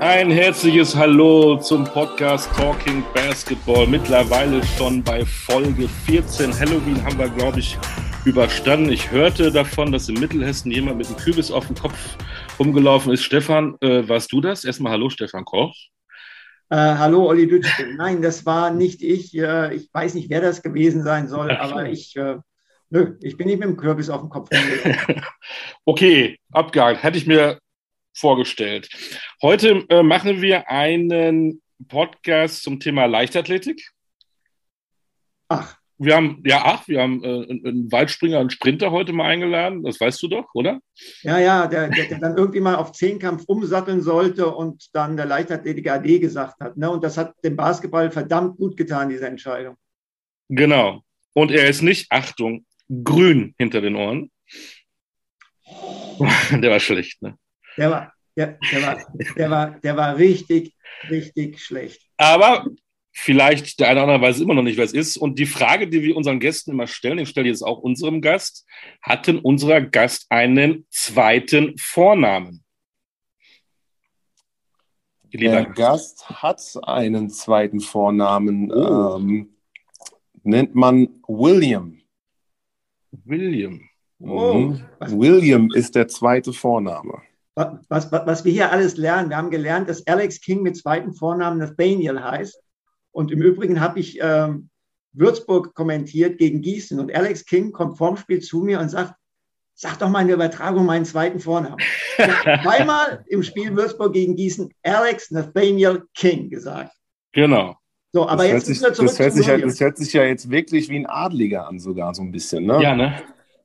Ein herzliches Hallo zum Podcast Talking Basketball. Mittlerweile schon bei Folge 14. Halloween haben wir, glaube ich, überstanden. Ich hörte davon, dass in Mittelhessen jemand mit einem Kürbis auf dem Kopf rumgelaufen ist. Stefan, äh, warst du das? Erstmal Hallo, Stefan Koch. Äh, hallo, Olli Dütsch. Nein, das war nicht ich. Äh, ich weiß nicht, wer das gewesen sein soll, aber ich, äh, nö, ich bin nicht mit dem Kürbis auf dem Kopf rumgelaufen. okay, abgehakt. Hätte ich mir vorgestellt. Heute äh, machen wir einen Podcast zum Thema Leichtathletik. Ach. Wir haben, ja, ach, wir haben äh, einen Weitspringer, einen Sprinter heute mal eingeladen. Das weißt du doch, oder? Ja, ja, der, der, der dann irgendwie mal auf Zehnkampf umsatteln sollte und dann der Leichtathletik AD gesagt hat. Ne? Und das hat dem Basketball verdammt gut getan, diese Entscheidung. Genau. Und er ist nicht, Achtung, grün hinter den Ohren. Der war schlecht, ne? Der war, der, der, war, der, war, der war richtig, richtig schlecht. Aber vielleicht der eine oder andere weiß immer noch nicht, wer es ist. Und die Frage, die wir unseren Gästen immer stellen, ich stelle jetzt auch unserem Gast, hatten unser Gast einen zweiten Vornamen? Der Gast hat einen zweiten Vornamen, oh. ähm, nennt man William. William. Oh. Mhm. William ist der zweite Vorname was, was, was wir hier alles lernen. Wir haben gelernt, dass Alex King mit zweiten Vornamen Nathaniel heißt. Und im Übrigen habe ich ähm, Würzburg kommentiert gegen Gießen. Und Alex King kommt vorm Spiel zu mir und sagt, sag doch mal in der Übertragung meinen zweiten Vornamen. Zweimal im Spiel Würzburg gegen Gießen Alex Nathaniel King gesagt. Genau. So, aber das jetzt müssen wir zurück das hört, sich ja, das hört sich ja jetzt wirklich wie ein Adliger an, sogar so ein bisschen, ne? Ja, ne?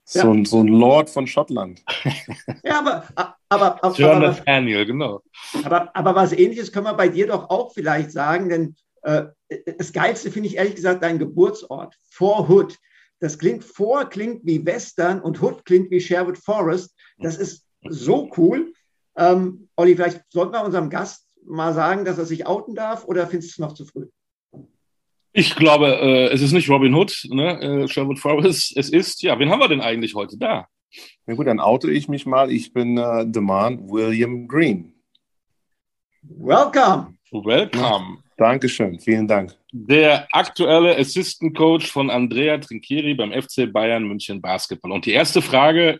So, ja. ein, so ein Lord von Schottland. Ja, aber, aber, aber, John aber, Nathaniel, genau. Aber, aber was ähnliches können wir bei dir doch auch vielleicht sagen, denn äh, das Geilste finde ich ehrlich gesagt dein Geburtsort, Fort Hood. Das klingt vor, klingt wie Western und Hood klingt wie Sherwood Forest. Das ist so cool. Ähm, Olli, vielleicht sollten wir unserem Gast mal sagen, dass er sich outen darf oder findest du es noch zu früh? Ich glaube, äh, es ist nicht Robin Hood, ne? äh, Sherwood Forest. Es ist, ja, wen haben wir denn eigentlich heute da? Na gut, dann oute ich mich mal. Ich bin äh, The Man William Green. Welcome. Welcome. Dankeschön, vielen Dank. Der aktuelle Assistant Coach von Andrea Trinchieri beim FC Bayern München Basketball. Und die erste Frage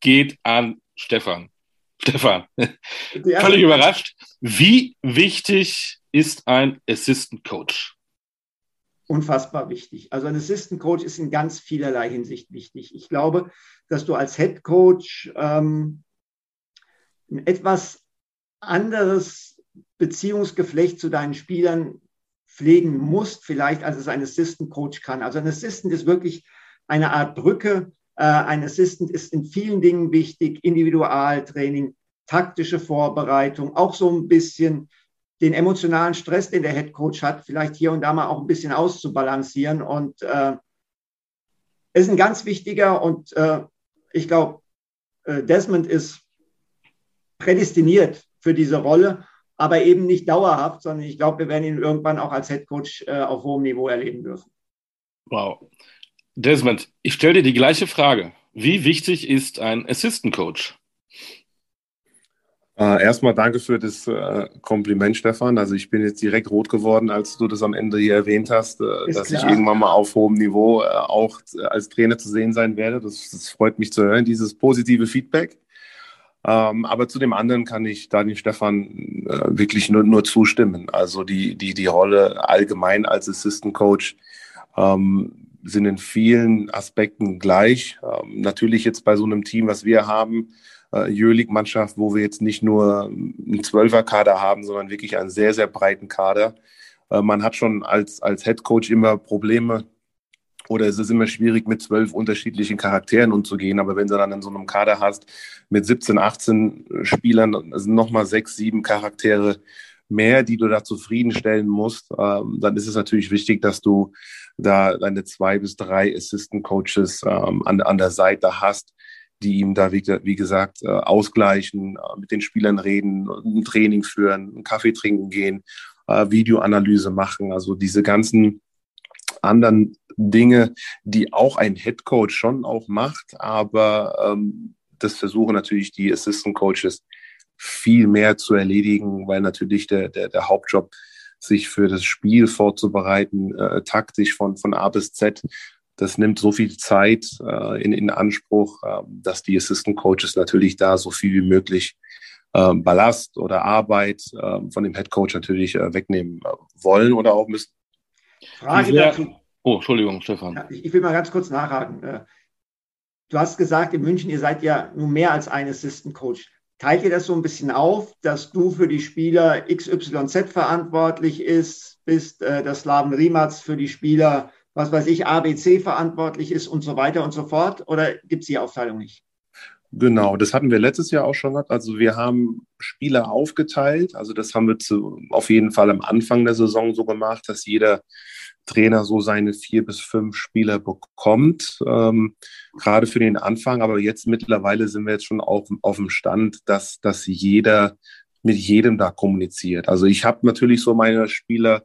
geht an Stefan. Stefan, völlig überrascht. Wie wichtig ist ein Assistant Coach? Unfassbar wichtig. Also ein Assistant Coach ist in ganz vielerlei Hinsicht wichtig. Ich glaube, dass du als Head Coach ähm, ein etwas anderes Beziehungsgeflecht zu deinen Spielern pflegen musst, vielleicht als es ein Assistant Coach kann. Also ein Assistant ist wirklich eine Art Brücke. Äh, ein Assistant ist in vielen Dingen wichtig, Individualtraining, taktische Vorbereitung, auch so ein bisschen den emotionalen Stress, den der Head Coach hat, vielleicht hier und da mal auch ein bisschen auszubalancieren. Und äh, ist ein ganz wichtiger und äh, ich glaube, äh, Desmond ist prädestiniert für diese Rolle, aber eben nicht dauerhaft, sondern ich glaube, wir werden ihn irgendwann auch als Head Coach äh, auf hohem Niveau erleben dürfen. Wow. Desmond, ich stelle dir die gleiche Frage. Wie wichtig ist ein Assistant Coach? Äh, erstmal danke für das äh, Kompliment, Stefan. Also ich bin jetzt direkt rot geworden, als du das am Ende hier erwähnt hast, äh, dass klar. ich irgendwann mal auf hohem Niveau äh, auch als Trainer zu sehen sein werde. Das, das freut mich zu hören, dieses positive Feedback. Ähm, aber zu dem anderen kann ich da dem Stefan äh, wirklich nur, nur zustimmen. Also die, die, die Rolle allgemein als Assistant Coach ähm, sind in vielen Aspekten gleich. Ähm, natürlich jetzt bei so einem Team, was wir haben, äh, Euroleague-Mannschaft, wo wir jetzt nicht nur einen Zwölfer-Kader haben, sondern wirklich einen sehr, sehr breiten Kader. Äh, man hat schon als, als Head Coach immer Probleme oder es ist immer schwierig, mit zwölf unterschiedlichen Charakteren umzugehen. Aber wenn du dann in so einem Kader hast mit 17, 18 Spielern, sind nochmal sechs, sieben Charaktere mehr, die du da zufriedenstellen musst, ähm, dann ist es natürlich wichtig, dass du da deine zwei bis drei Assistant Coaches ähm, an, an der Seite hast, die ihm da, wie, wie gesagt, äh, ausgleichen, äh, mit den Spielern reden, ein Training führen, einen Kaffee trinken gehen, äh, Videoanalyse machen. Also diese ganzen anderen Dinge, die auch ein Head Coach schon auch macht, aber ähm, das versuchen natürlich die Assistant Coaches viel mehr zu erledigen, weil natürlich der, der, der Hauptjob, sich für das Spiel vorzubereiten, äh, taktisch von, von A bis Z, das nimmt so viel Zeit äh, in, in Anspruch, äh, dass die Assistant Coaches natürlich da so viel wie möglich äh, Ballast oder Arbeit äh, von dem Head Coach natürlich äh, wegnehmen äh, wollen oder auch müssen. Frage dazu. Oh, Entschuldigung, Stefan. Ja, ich, ich will mal ganz kurz nachhaken. Äh, du hast gesagt, in München, ihr seid ja nur mehr als ein Assistant Coach. Teilt ihr das so ein bisschen auf, dass du für die Spieler XYZ verantwortlich ist, bist, äh, dass Slaven Rimac für die Spieler, was weiß ich, ABC verantwortlich ist und so weiter und so fort? Oder gibt es die Aufteilung nicht? Genau, das hatten wir letztes Jahr auch schon gehabt. Also wir haben Spieler aufgeteilt. Also das haben wir zu, auf jeden Fall am Anfang der Saison so gemacht, dass jeder Trainer so seine vier bis fünf Spieler bekommt, ähm, gerade für den Anfang. Aber jetzt mittlerweile sind wir jetzt schon auf, auf dem Stand, dass, dass jeder mit jedem da kommuniziert. Also ich habe natürlich so meine Spieler,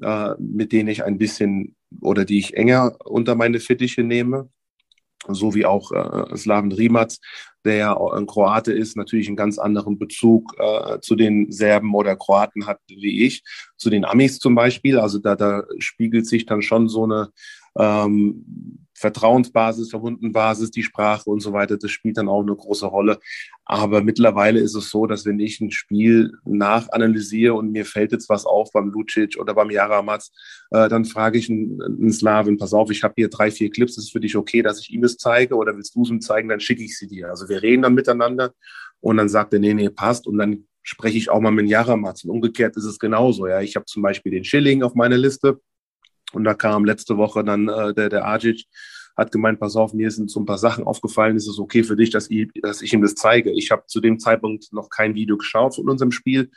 äh, mit denen ich ein bisschen oder die ich enger unter meine Fittiche nehme so wie auch äh, Slaven Rimac, der ja ein Kroate ist, natürlich einen ganz anderen Bezug äh, zu den Serben oder Kroaten hat wie ich, zu den Amis zum Beispiel. Also da, da spiegelt sich dann schon so eine ähm, Vertrauensbasis, Verbundenbasis, die Sprache und so weiter, das spielt dann auch eine große Rolle. Aber mittlerweile ist es so, dass wenn ich ein Spiel nachanalysiere und mir fällt jetzt was auf beim Lucic oder beim Jaramaz, äh, dann frage ich einen, einen Slaven, pass auf, ich habe hier drei, vier Clips, ist es für dich okay, dass ich ihm das zeige oder willst du es ihm zeigen, dann schicke ich sie dir. Also wir reden dann miteinander und dann sagt er, nee, nee, passt und dann spreche ich auch mal mit Jaramaz. Und umgekehrt ist es genauso. Ja, ich habe zum Beispiel den Schilling auf meiner Liste und da kam letzte Woche dann äh, der, der Ajic, hat gemeint, pass auf, mir sind so ein paar Sachen aufgefallen, ist es okay für dich, dass ich, dass ich ihm das zeige? Ich habe zu dem Zeitpunkt noch kein Video geschaut von unserem Spiel.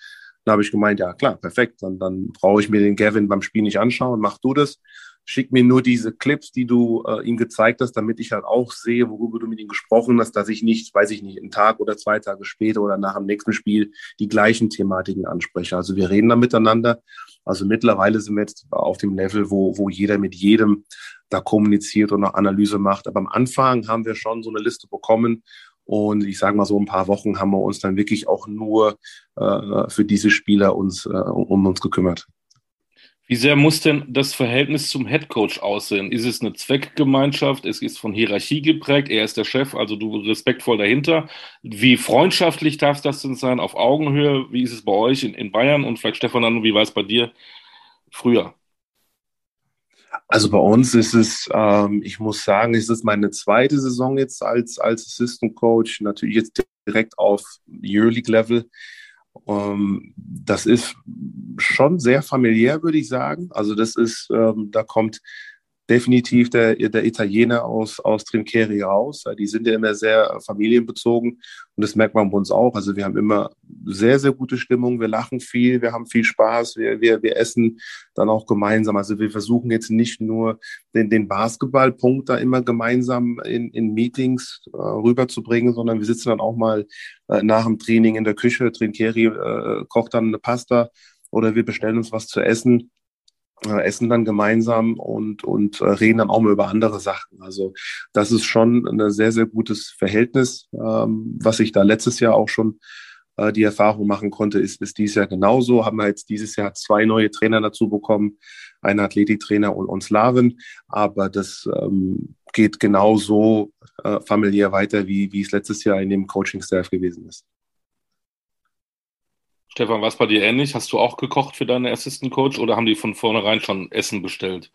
Da habe ich gemeint, ja klar, perfekt, dann, dann brauche ich mir den Gavin beim Spiel nicht anschauen, mach du das. Schick mir nur diese Clips, die du äh, ihm gezeigt hast, damit ich halt auch sehe, worüber du mit ihm gesprochen hast, dass ich nicht, weiß ich nicht, einen Tag oder zwei Tage später oder nach dem nächsten Spiel die gleichen Thematiken anspreche. Also wir reden da miteinander also mittlerweile sind wir jetzt auf dem Level, wo, wo jeder mit jedem da kommuniziert und eine Analyse macht. Aber am Anfang haben wir schon so eine Liste bekommen. Und ich sage mal so ein paar Wochen haben wir uns dann wirklich auch nur äh, für diese Spieler uns, äh, um uns gekümmert. Wie sehr muss denn das Verhältnis zum Headcoach aussehen? Ist es eine Zweckgemeinschaft? Es ist von Hierarchie geprägt. Er ist der Chef, also du respektvoll dahinter. Wie freundschaftlich darf das denn sein? Auf Augenhöhe? Wie ist es bei euch in, in Bayern? Und vielleicht Stefan, wie war es bei dir früher? Also bei uns ist es, ähm, ich muss sagen, es ist meine zweite Saison jetzt als, als Assistant Coach. Natürlich jetzt direkt auf Euroleague Level. Ähm, das ist schon sehr familiär, würde ich sagen. Also das ist, ähm, da kommt definitiv der, der Italiener aus, aus Trincheri raus. Die sind ja immer sehr familienbezogen und das merkt man bei uns auch. Also wir haben immer sehr, sehr gute Stimmung. Wir lachen viel, wir haben viel Spaß, wir, wir, wir essen dann auch gemeinsam. Also wir versuchen jetzt nicht nur den, den Basketballpunkt da immer gemeinsam in, in Meetings äh, rüberzubringen, sondern wir sitzen dann auch mal äh, nach dem Training in der Küche. Trincheri äh, kocht dann eine Pasta oder wir bestellen uns was zu essen äh, essen dann gemeinsam und, und äh, reden dann auch mal über andere Sachen. Also das ist schon ein sehr, sehr gutes Verhältnis, ähm, was ich da letztes Jahr auch schon äh, die Erfahrung machen konnte, ist, ist dieses Jahr genauso. Haben wir jetzt dieses Jahr zwei neue Trainer dazu bekommen, einen Athletiktrainer und, und Slaven, aber das ähm, geht genauso äh, familiär weiter, wie, wie es letztes Jahr in dem Coaching-Staff gewesen ist. Stefan, war es bei dir ähnlich? Hast du auch gekocht für deine Assistant Coach oder haben die von vornherein schon Essen bestellt?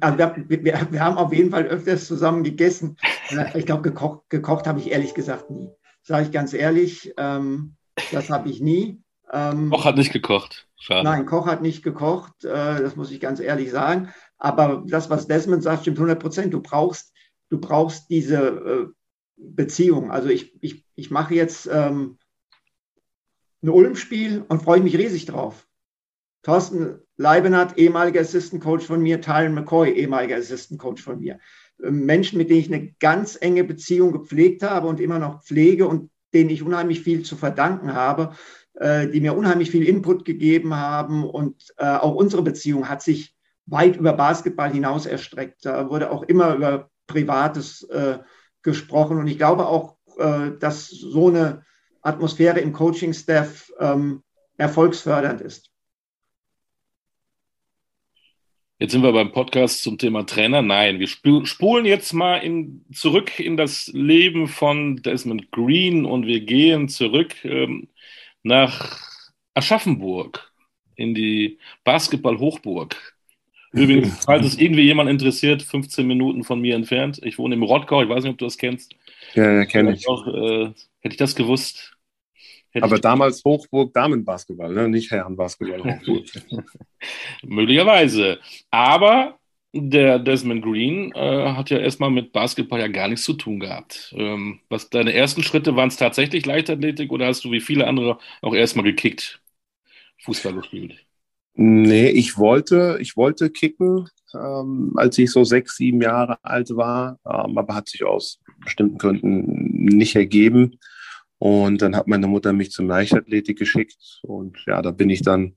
Also wir, wir, wir, haben auf jeden Fall öfters zusammen gegessen. Äh, ich glaube, gekocht, gekocht habe ich ehrlich gesagt nie. Sage ich ganz ehrlich, ähm, das habe ich nie. Ähm, Koch hat nicht gekocht. Schade. Nein, Koch hat nicht gekocht, äh, das muss ich ganz ehrlich sagen. Aber das, was Desmond sagt, stimmt 100 Prozent. Du brauchst, du brauchst diese äh, Beziehung. Also ich, ich, ich mache jetzt ähm, ein Ulm-Spiel und freue mich riesig drauf. Thorsten Leibenhardt, ehemaliger Assistant Coach von mir, Tylen McCoy, ehemaliger Assistant Coach von mir. Ähm, Menschen, mit denen ich eine ganz enge Beziehung gepflegt habe und immer noch pflege und denen ich unheimlich viel zu verdanken habe, äh, die mir unheimlich viel Input gegeben haben. Und äh, auch unsere Beziehung hat sich weit über Basketball hinaus erstreckt. Da wurde auch immer über Privates äh, gesprochen. Und ich glaube auch, dass so eine Atmosphäre im Coaching-Staff ähm, erfolgsfördernd ist. Jetzt sind wir beim Podcast zum Thema Trainer. Nein, wir spulen jetzt mal in, zurück in das Leben von Desmond Green und wir gehen zurück ähm, nach Aschaffenburg in die Basketball-Hochburg. Übrigens, falls es irgendwie jemand interessiert, 15 Minuten von mir entfernt. Ich wohne im Rottgau, ich weiß nicht, ob du das kennst. Ja, ja kenne ich. Auch, äh, hätte ich das gewusst. Aber damals Hochburg Damenbasketball, ne? nicht Herrenbasketball. Möglicherweise. Aber der Desmond Green äh, hat ja erstmal mit Basketball ja gar nichts zu tun gehabt. Ähm, was deine ersten Schritte waren es tatsächlich Leichtathletik oder hast du wie viele andere auch erstmal gekickt, Fußball gespielt? Nee, ich wollte, ich wollte kicken, ähm, als ich so sechs, sieben Jahre alt war, ähm, aber hat sich aus bestimmten Gründen nicht ergeben. Und dann hat meine Mutter mich zum Leichtathletik geschickt und ja, da bin ich dann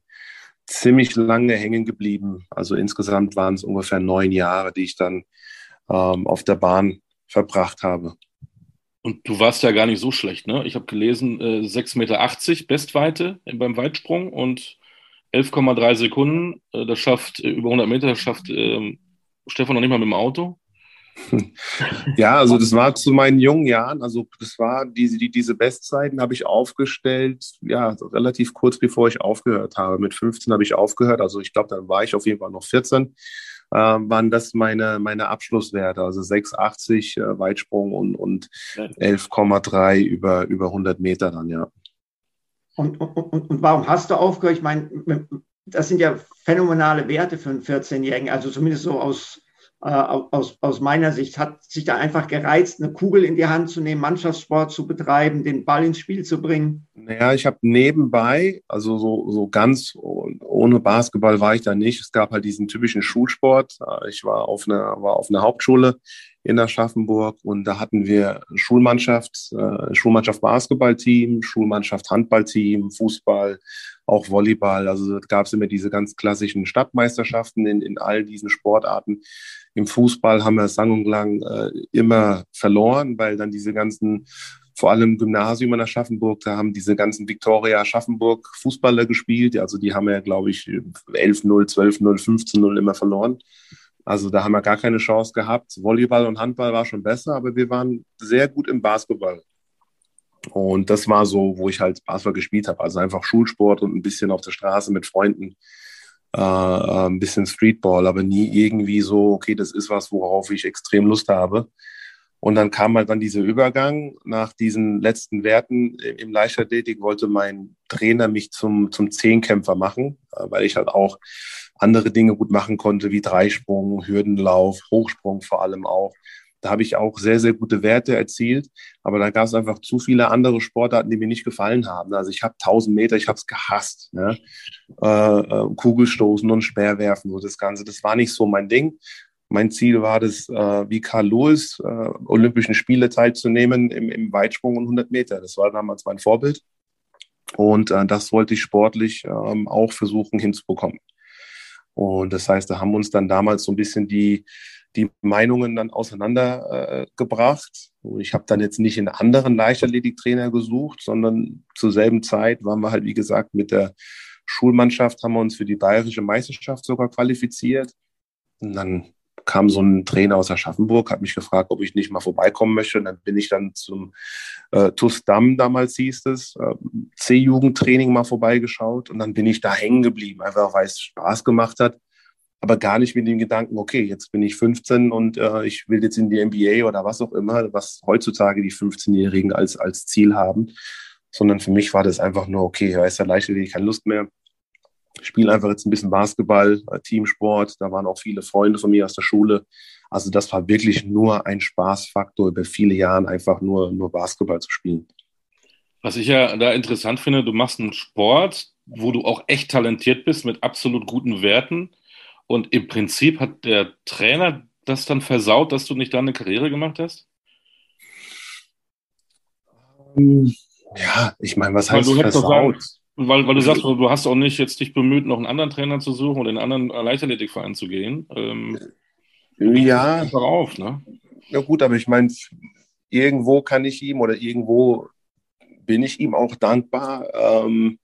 ziemlich lange hängen geblieben. Also insgesamt waren es ungefähr neun Jahre, die ich dann ähm, auf der Bahn verbracht habe. Und du warst ja gar nicht so schlecht, ne? Ich habe gelesen, äh, 6,80 Meter Bestweite beim Weitsprung und 11,3 Sekunden. Äh, das schafft äh, über 100 Meter, das schafft äh, Stefan noch nicht mal mit dem Auto. Ja, also das war zu meinen jungen Jahren, also das war diese, die, diese Bestzeiten habe ich aufgestellt, ja, relativ kurz bevor ich aufgehört habe. Mit 15 habe ich aufgehört, also ich glaube, dann war ich auf jeden Fall noch 14, äh, waren das meine, meine Abschlusswerte, also 6,80 äh, Weitsprung und, und 11,3 über, über 100 Meter dann, ja. Und, und, und warum hast du aufgehört? Ich meine, das sind ja phänomenale Werte für einen 14-Jährigen, also zumindest so aus äh, aus, aus meiner Sicht hat sich da einfach gereizt, eine Kugel in die Hand zu nehmen, Mannschaftssport zu betreiben, den Ball ins Spiel zu bringen? Naja, ich habe nebenbei, also so, so ganz ohne Basketball war ich da nicht. Es gab halt diesen typischen Schulsport. Ich war auf einer, war auf einer Hauptschule in Aschaffenburg und da hatten wir Schulmannschaft, äh, Schulmannschaft Basketballteam, Schulmannschaft Handballteam, Fußball, auch Volleyball. Also gab es immer diese ganz klassischen Stadtmeisterschaften in, in all diesen Sportarten. Im Fußball haben wir sang und lang äh, immer verloren, weil dann diese ganzen, vor allem Gymnasium in Aschaffenburg, da haben diese ganzen Victoria Aschaffenburg Fußballer gespielt. Also die haben ja, glaube ich, 11-0, 12-0, 15-0 immer verloren. Also da haben wir gar keine Chance gehabt. Volleyball und Handball war schon besser, aber wir waren sehr gut im Basketball. Und das war so, wo ich halt Basketball gespielt habe. Also einfach Schulsport und ein bisschen auf der Straße mit Freunden, äh, ein bisschen Streetball, aber nie irgendwie so, okay, das ist was, worauf ich extrem Lust habe. Und dann kam halt dann dieser Übergang. Nach diesen letzten Werten im Leichtathletik wollte mein Trainer mich zum, zum Zehnkämpfer machen, äh, weil ich halt auch andere Dinge gut machen konnte, wie Dreisprung, Hürdenlauf, Hochsprung vor allem auch. Da habe ich auch sehr, sehr gute Werte erzielt. Aber da gab es einfach zu viele andere Sportarten, die mir nicht gefallen haben. Also ich habe 1000 Meter, ich habe es gehasst. Ne? Äh, äh, Kugelstoßen und Speerwerfen, so das Ganze. Das war nicht so mein Ding. Mein Ziel war das, äh, wie Karl Lewis, äh, Olympischen Spiele teilzunehmen im, im Weitsprung und 100 Meter. Das war damals mein Vorbild. Und äh, das wollte ich sportlich ähm, auch versuchen hinzubekommen. Und das heißt, da haben uns dann damals so ein bisschen die, die Meinungen dann auseinandergebracht. Äh, ich habe dann jetzt nicht einen anderen Leichtathletiktrainer gesucht, sondern zur selben Zeit waren wir halt, wie gesagt, mit der Schulmannschaft, haben wir uns für die bayerische Meisterschaft sogar qualifiziert. Und dann kam so ein Trainer aus Aschaffenburg, hat mich gefragt, ob ich nicht mal vorbeikommen möchte. Und dann bin ich dann zum äh, TUS damals hieß es, äh, C-Jugendtraining mal vorbeigeschaut. Und dann bin ich da hängen geblieben, einfach weil es Spaß gemacht hat aber gar nicht mit dem Gedanken, okay, jetzt bin ich 15 und äh, ich will jetzt in die NBA oder was auch immer, was heutzutage die 15-Jährigen als, als Ziel haben, sondern für mich war das einfach nur, okay, ist ja leicht, ich keine Lust mehr. Ich spiele einfach jetzt ein bisschen Basketball, äh, Teamsport, da waren auch viele Freunde von mir aus der Schule. Also das war wirklich nur ein Spaßfaktor über viele Jahre, einfach nur, nur Basketball zu spielen. Was ich ja da interessant finde, du machst einen Sport, wo du auch echt talentiert bist mit absolut guten Werten und im Prinzip hat der Trainer das dann versaut, dass du nicht da eine Karriere gemacht hast? Ähm, ja, ich meine, was heißt weil versaut? Weil, weil du sagst, du hast auch nicht jetzt dich bemüht, noch einen anderen Trainer zu suchen oder in einen anderen Leichtathletikverein zu gehen. Ähm, ja. Auf, ne? Ja gut, aber ich meine, irgendwo kann ich ihm oder irgendwo bin ich ihm auch dankbar. Ähm,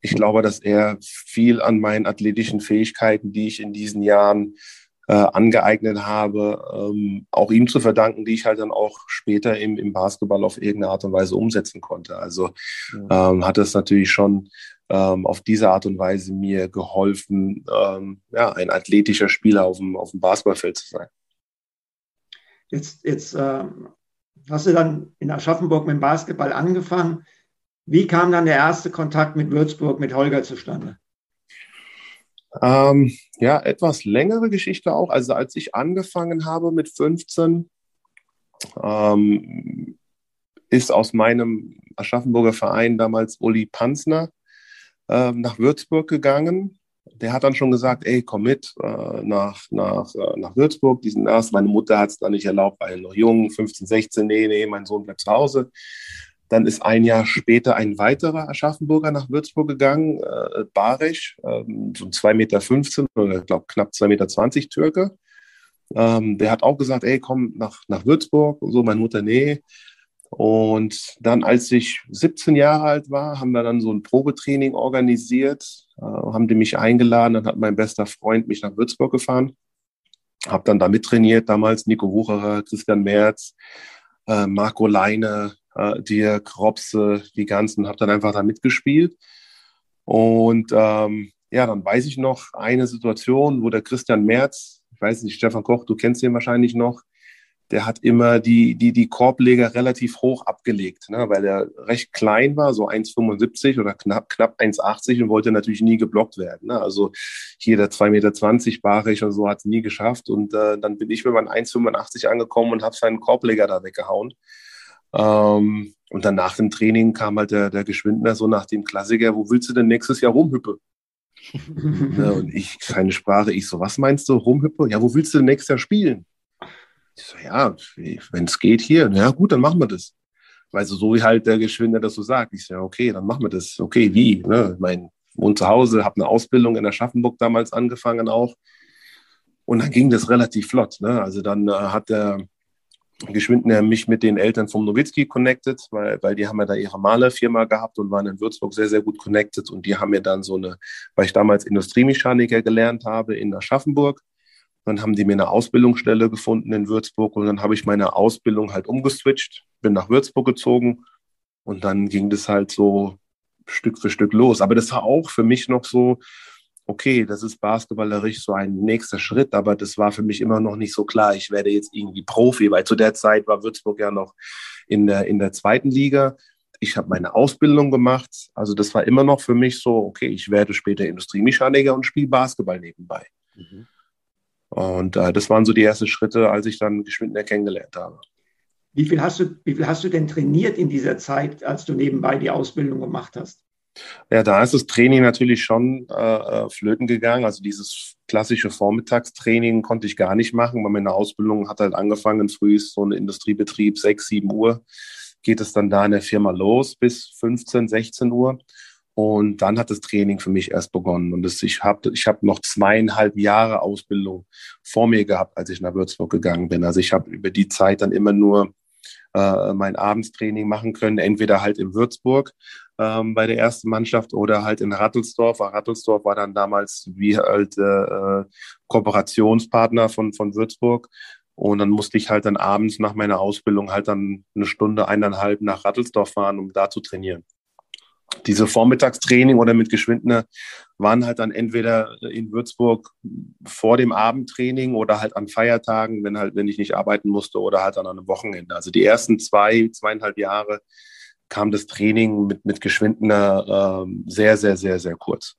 ich glaube, dass er viel an meinen athletischen Fähigkeiten, die ich in diesen Jahren äh, angeeignet habe, ähm, auch ihm zu verdanken, die ich halt dann auch später im, im Basketball auf irgendeine Art und Weise umsetzen konnte. Also ähm, hat es natürlich schon ähm, auf diese Art und Weise mir geholfen, ähm, ja, ein athletischer Spieler auf dem, auf dem Basketballfeld zu sein. Jetzt, jetzt äh, hast du dann in Aschaffenburg mit dem Basketball angefangen. Wie kam dann der erste Kontakt mit Würzburg, mit Holger zustande? Ähm, ja, etwas längere Geschichte auch. Also als ich angefangen habe mit 15, ähm, ist aus meinem Aschaffenburger Verein damals Uli Panzner ähm, nach Würzburg gegangen. Der hat dann schon gesagt, ey, komm mit äh, nach, nach, äh, nach Würzburg. Diesen erst, meine Mutter hat es dann nicht erlaubt, weil noch jung, 15, 16, nee, nee, mein Sohn bleibt zu Hause. Dann ist ein Jahr später ein weiterer Aschaffenburger nach Würzburg gegangen, äh, Barisch, äh, so 2,15 Meter oder ich glaube knapp 2,20 Meter Türke. Ähm, der hat auch gesagt, ey, komm nach, nach Würzburg. Und so, meine Mutter, nee. Und dann, als ich 17 Jahre alt war, haben wir dann so ein Probetraining organisiert, äh, haben die mich eingeladen. Dann hat mein bester Freund mich nach Würzburg gefahren. Hab dann da mittrainiert, damals Nico Wucherer, Christian Merz, äh, Marco Leine, äh, Dirk, Robse, die ganzen, habe dann einfach da mitgespielt. Und ähm, ja, dann weiß ich noch eine Situation, wo der Christian Merz, ich weiß nicht, Stefan Koch, du kennst ihn wahrscheinlich noch, der hat immer die, die, die Korbleger relativ hoch abgelegt, ne, weil er recht klein war, so 1,75 oder knapp, knapp 1,80 und wollte natürlich nie geblockt werden. Ne. Also hier der 2,20 Meter Barich und so hat es nie geschafft. Und äh, dann bin ich mit meinem 1,85 angekommen und habe seinen Korbleger da weggehauen. Ähm, und dann nach dem Training kam halt der, der Geschwindner so nach dem Klassiker, wo willst du denn nächstes Jahr rumhüppe? ja, und ich, keine Sprache, ich so, was meinst du, rumhüppe? Ja, wo willst du denn nächstes Jahr spielen? Ich so, ja, wenn es geht hier, ja gut, dann machen wir das. Weil so, so wie halt der Geschwindner das so sagt. Ich so, ja, okay, dann machen wir das. Okay, wie? Ne? Ich meine, wohne zu Hause, habe eine Ausbildung in der Schaffenburg damals angefangen auch. Und dann ging das relativ flott. Ne? Also dann äh, hat der Geschwindner mich mit den Eltern vom Nowitzki connected, weil, weil die haben ja da ihre Malerfirma gehabt und waren in Würzburg sehr, sehr gut connected. Und die haben mir dann so eine, weil ich damals Industriemechaniker gelernt habe in Aschaffenburg, dann haben die mir eine Ausbildungsstelle gefunden in Würzburg und dann habe ich meine Ausbildung halt umgeswitcht, bin nach Würzburg gezogen und dann ging das halt so Stück für Stück los. Aber das war auch für mich noch so, okay, das ist basketballerisch so ein nächster Schritt, aber das war für mich immer noch nicht so klar, ich werde jetzt irgendwie Profi, weil zu der Zeit war Würzburg ja noch in der, in der zweiten Liga. Ich habe meine Ausbildung gemacht, also das war immer noch für mich so, okay, ich werde später Industriemechaniker und spiele Basketball nebenbei. Mhm. Und äh, das waren so die ersten Schritte, als ich dann Geschwindner kennengelernt habe. Wie viel, hast du, wie viel hast du denn trainiert in dieser Zeit, als du nebenbei die Ausbildung gemacht hast? Ja, da ist das Training natürlich schon äh, äh, flöten gegangen. Also dieses klassische Vormittagstraining konnte ich gar nicht machen, weil meine Ausbildung hat halt angefangen, früh ist so ein Industriebetrieb, 6, 7 Uhr geht es dann da in der Firma los bis 15, 16 Uhr. Und dann hat das Training für mich erst begonnen. Und das, ich habe ich hab noch zweieinhalb Jahre Ausbildung vor mir gehabt, als ich nach Würzburg gegangen bin. Also ich habe über die Zeit dann immer nur äh, mein Abendstraining machen können, entweder halt in Würzburg ähm, bei der ersten Mannschaft oder halt in Rattelsdorf. Rattelsdorf war dann damals wie halt äh, Kooperationspartner von, von Würzburg. Und dann musste ich halt dann abends nach meiner Ausbildung halt dann eine Stunde, eineinhalb nach Rattelsdorf fahren, um da zu trainieren diese Vormittagstraining oder mit Geschwindner waren halt dann entweder in Würzburg vor dem Abendtraining oder halt an Feiertagen, wenn halt, wenn ich nicht arbeiten musste oder halt dann an einem Wochenende. Also die ersten zwei, zweieinhalb Jahre kam das Training mit, mit Geschwindner äh, sehr, sehr, sehr, sehr kurz.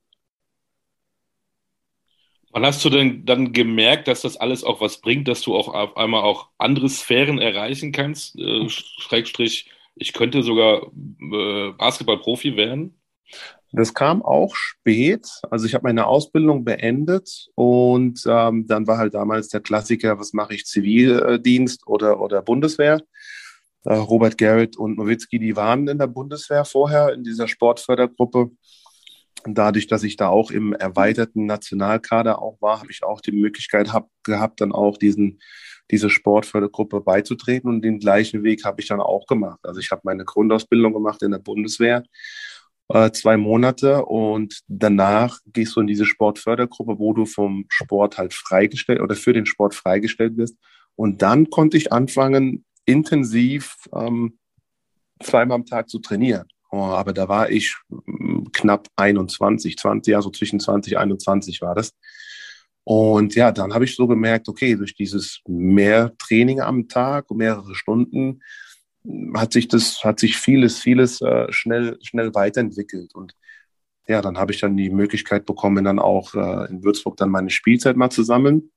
Wann hast du denn dann gemerkt, dass das alles auch was bringt, dass du auch auf einmal auch andere Sphären erreichen kannst? Äh, Schrägstrich ich könnte sogar äh, Basketballprofi werden? Das kam auch spät. Also ich habe meine Ausbildung beendet und ähm, dann war halt damals der Klassiker, was mache ich, Zivildienst oder, oder Bundeswehr. Äh, Robert Garrett und Nowitzki, die waren in der Bundeswehr vorher, in dieser Sportfördergruppe. dadurch, dass ich da auch im erweiterten Nationalkader auch war, habe ich auch die Möglichkeit hab, gehabt, dann auch diesen, diese Sportfördergruppe beizutreten. Und den gleichen Weg habe ich dann auch gemacht. Also ich habe meine Grundausbildung gemacht in der Bundeswehr, äh, zwei Monate. Und danach gehst du in diese Sportfördergruppe, wo du vom Sport halt freigestellt oder für den Sport freigestellt wirst. Und dann konnte ich anfangen, intensiv ähm, zweimal am Tag zu trainieren. Oh, aber da war ich hm, knapp 21, 20, ja, so zwischen 20 und 21 war das. Und ja, dann habe ich so gemerkt, okay, durch dieses mehr Training am Tag, mehrere Stunden, hat sich das, hat sich vieles, vieles äh, schnell, schnell weiterentwickelt. Und ja, dann habe ich dann die Möglichkeit bekommen, dann auch äh, in Würzburg dann meine Spielzeit mal zu sammeln.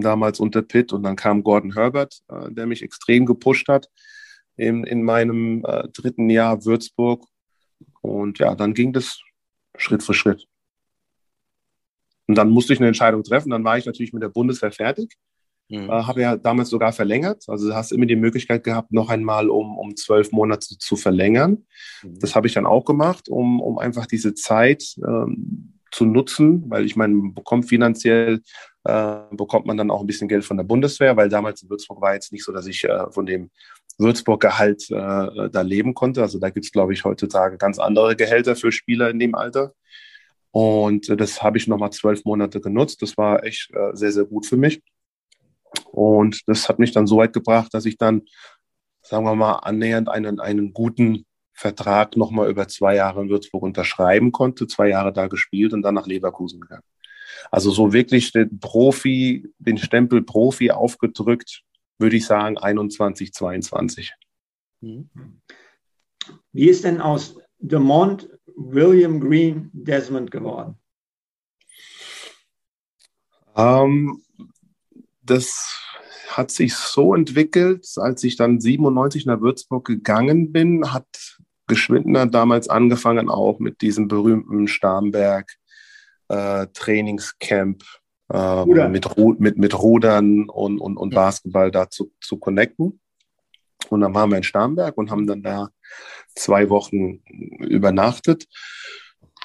Damals unter Pitt und dann kam Gordon Herbert, äh, der mich extrem gepusht hat in, in meinem äh, dritten Jahr Würzburg. Und ja, dann ging das Schritt für Schritt. Und dann musste ich eine Entscheidung treffen. Dann war ich natürlich mit der Bundeswehr fertig. Mhm. Äh, habe ja damals sogar verlängert. Also du hast immer die Möglichkeit gehabt, noch einmal um, um zwölf Monate zu verlängern. Mhm. Das habe ich dann auch gemacht, um, um einfach diese Zeit ähm, zu nutzen, weil ich meine, man bekommt finanziell, äh, bekommt man dann auch ein bisschen Geld von der Bundeswehr, weil damals in Würzburg war jetzt nicht so, dass ich äh, von dem Würzburg-Gehalt äh, da leben konnte. Also da gibt es, glaube ich, heutzutage ganz andere Gehälter für Spieler in dem Alter. Und äh, das habe ich nochmal zwölf Monate genutzt. Das war echt äh, sehr, sehr gut für mich. Und das hat mich dann so weit gebracht, dass ich dann, sagen wir mal, annähernd einen, einen guten Vertrag nochmal über zwei Jahre in Würzburg unterschreiben konnte, zwei Jahre da gespielt und dann nach Leverkusen gegangen. Also so wirklich den Profi, den Stempel Profi aufgedrückt würde ich sagen 21, 22. Mhm. Wie ist denn aus Demont William Green Desmond geworden? Ähm, das hat sich so entwickelt, als ich dann 97 nach Würzburg gegangen bin, hat Geschwindner damals angefangen auch mit diesem berühmten Starnberg äh, Trainingscamp äh, mit, mit, mit Rudern und, und, und Basketball da zu, zu connecten. Und dann waren wir in Starnberg und haben dann da zwei Wochen übernachtet.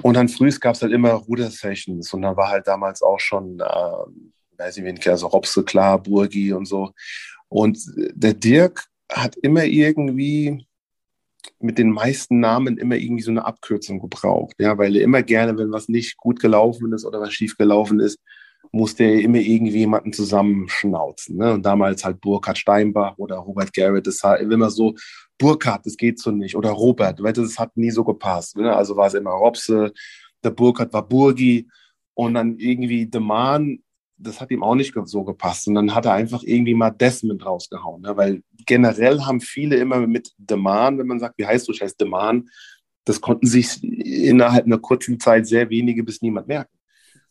Und dann früh gab es halt immer Ruder-Sessions und da war halt damals auch schon, äh, weiß ich wenig, also Robse klar, Burgi und so. Und der Dirk hat immer irgendwie mit den meisten Namen immer irgendwie so eine Abkürzung gebraucht, ja, weil er immer gerne, wenn was nicht gut gelaufen ist oder was schief gelaufen ist, musste er immer irgendwie jemanden zusammenschnauzen. Ne? Und damals halt Burkhard Steinbach oder Robert Garrett, das war immer so, Burkhard, das geht so nicht. Oder Robert, weil das hat nie so gepasst. Ne? Also war es immer Robse, der Burkhard war Burgi und dann irgendwie Deman, das hat ihm auch nicht so gepasst. Und dann hat er einfach irgendwie mal Desmond rausgehauen. Ne? Weil generell haben viele immer mit Deman, wenn man sagt, wie heißt du, ich heiße Deman, das konnten sich innerhalb einer kurzen Zeit sehr wenige bis niemand merken.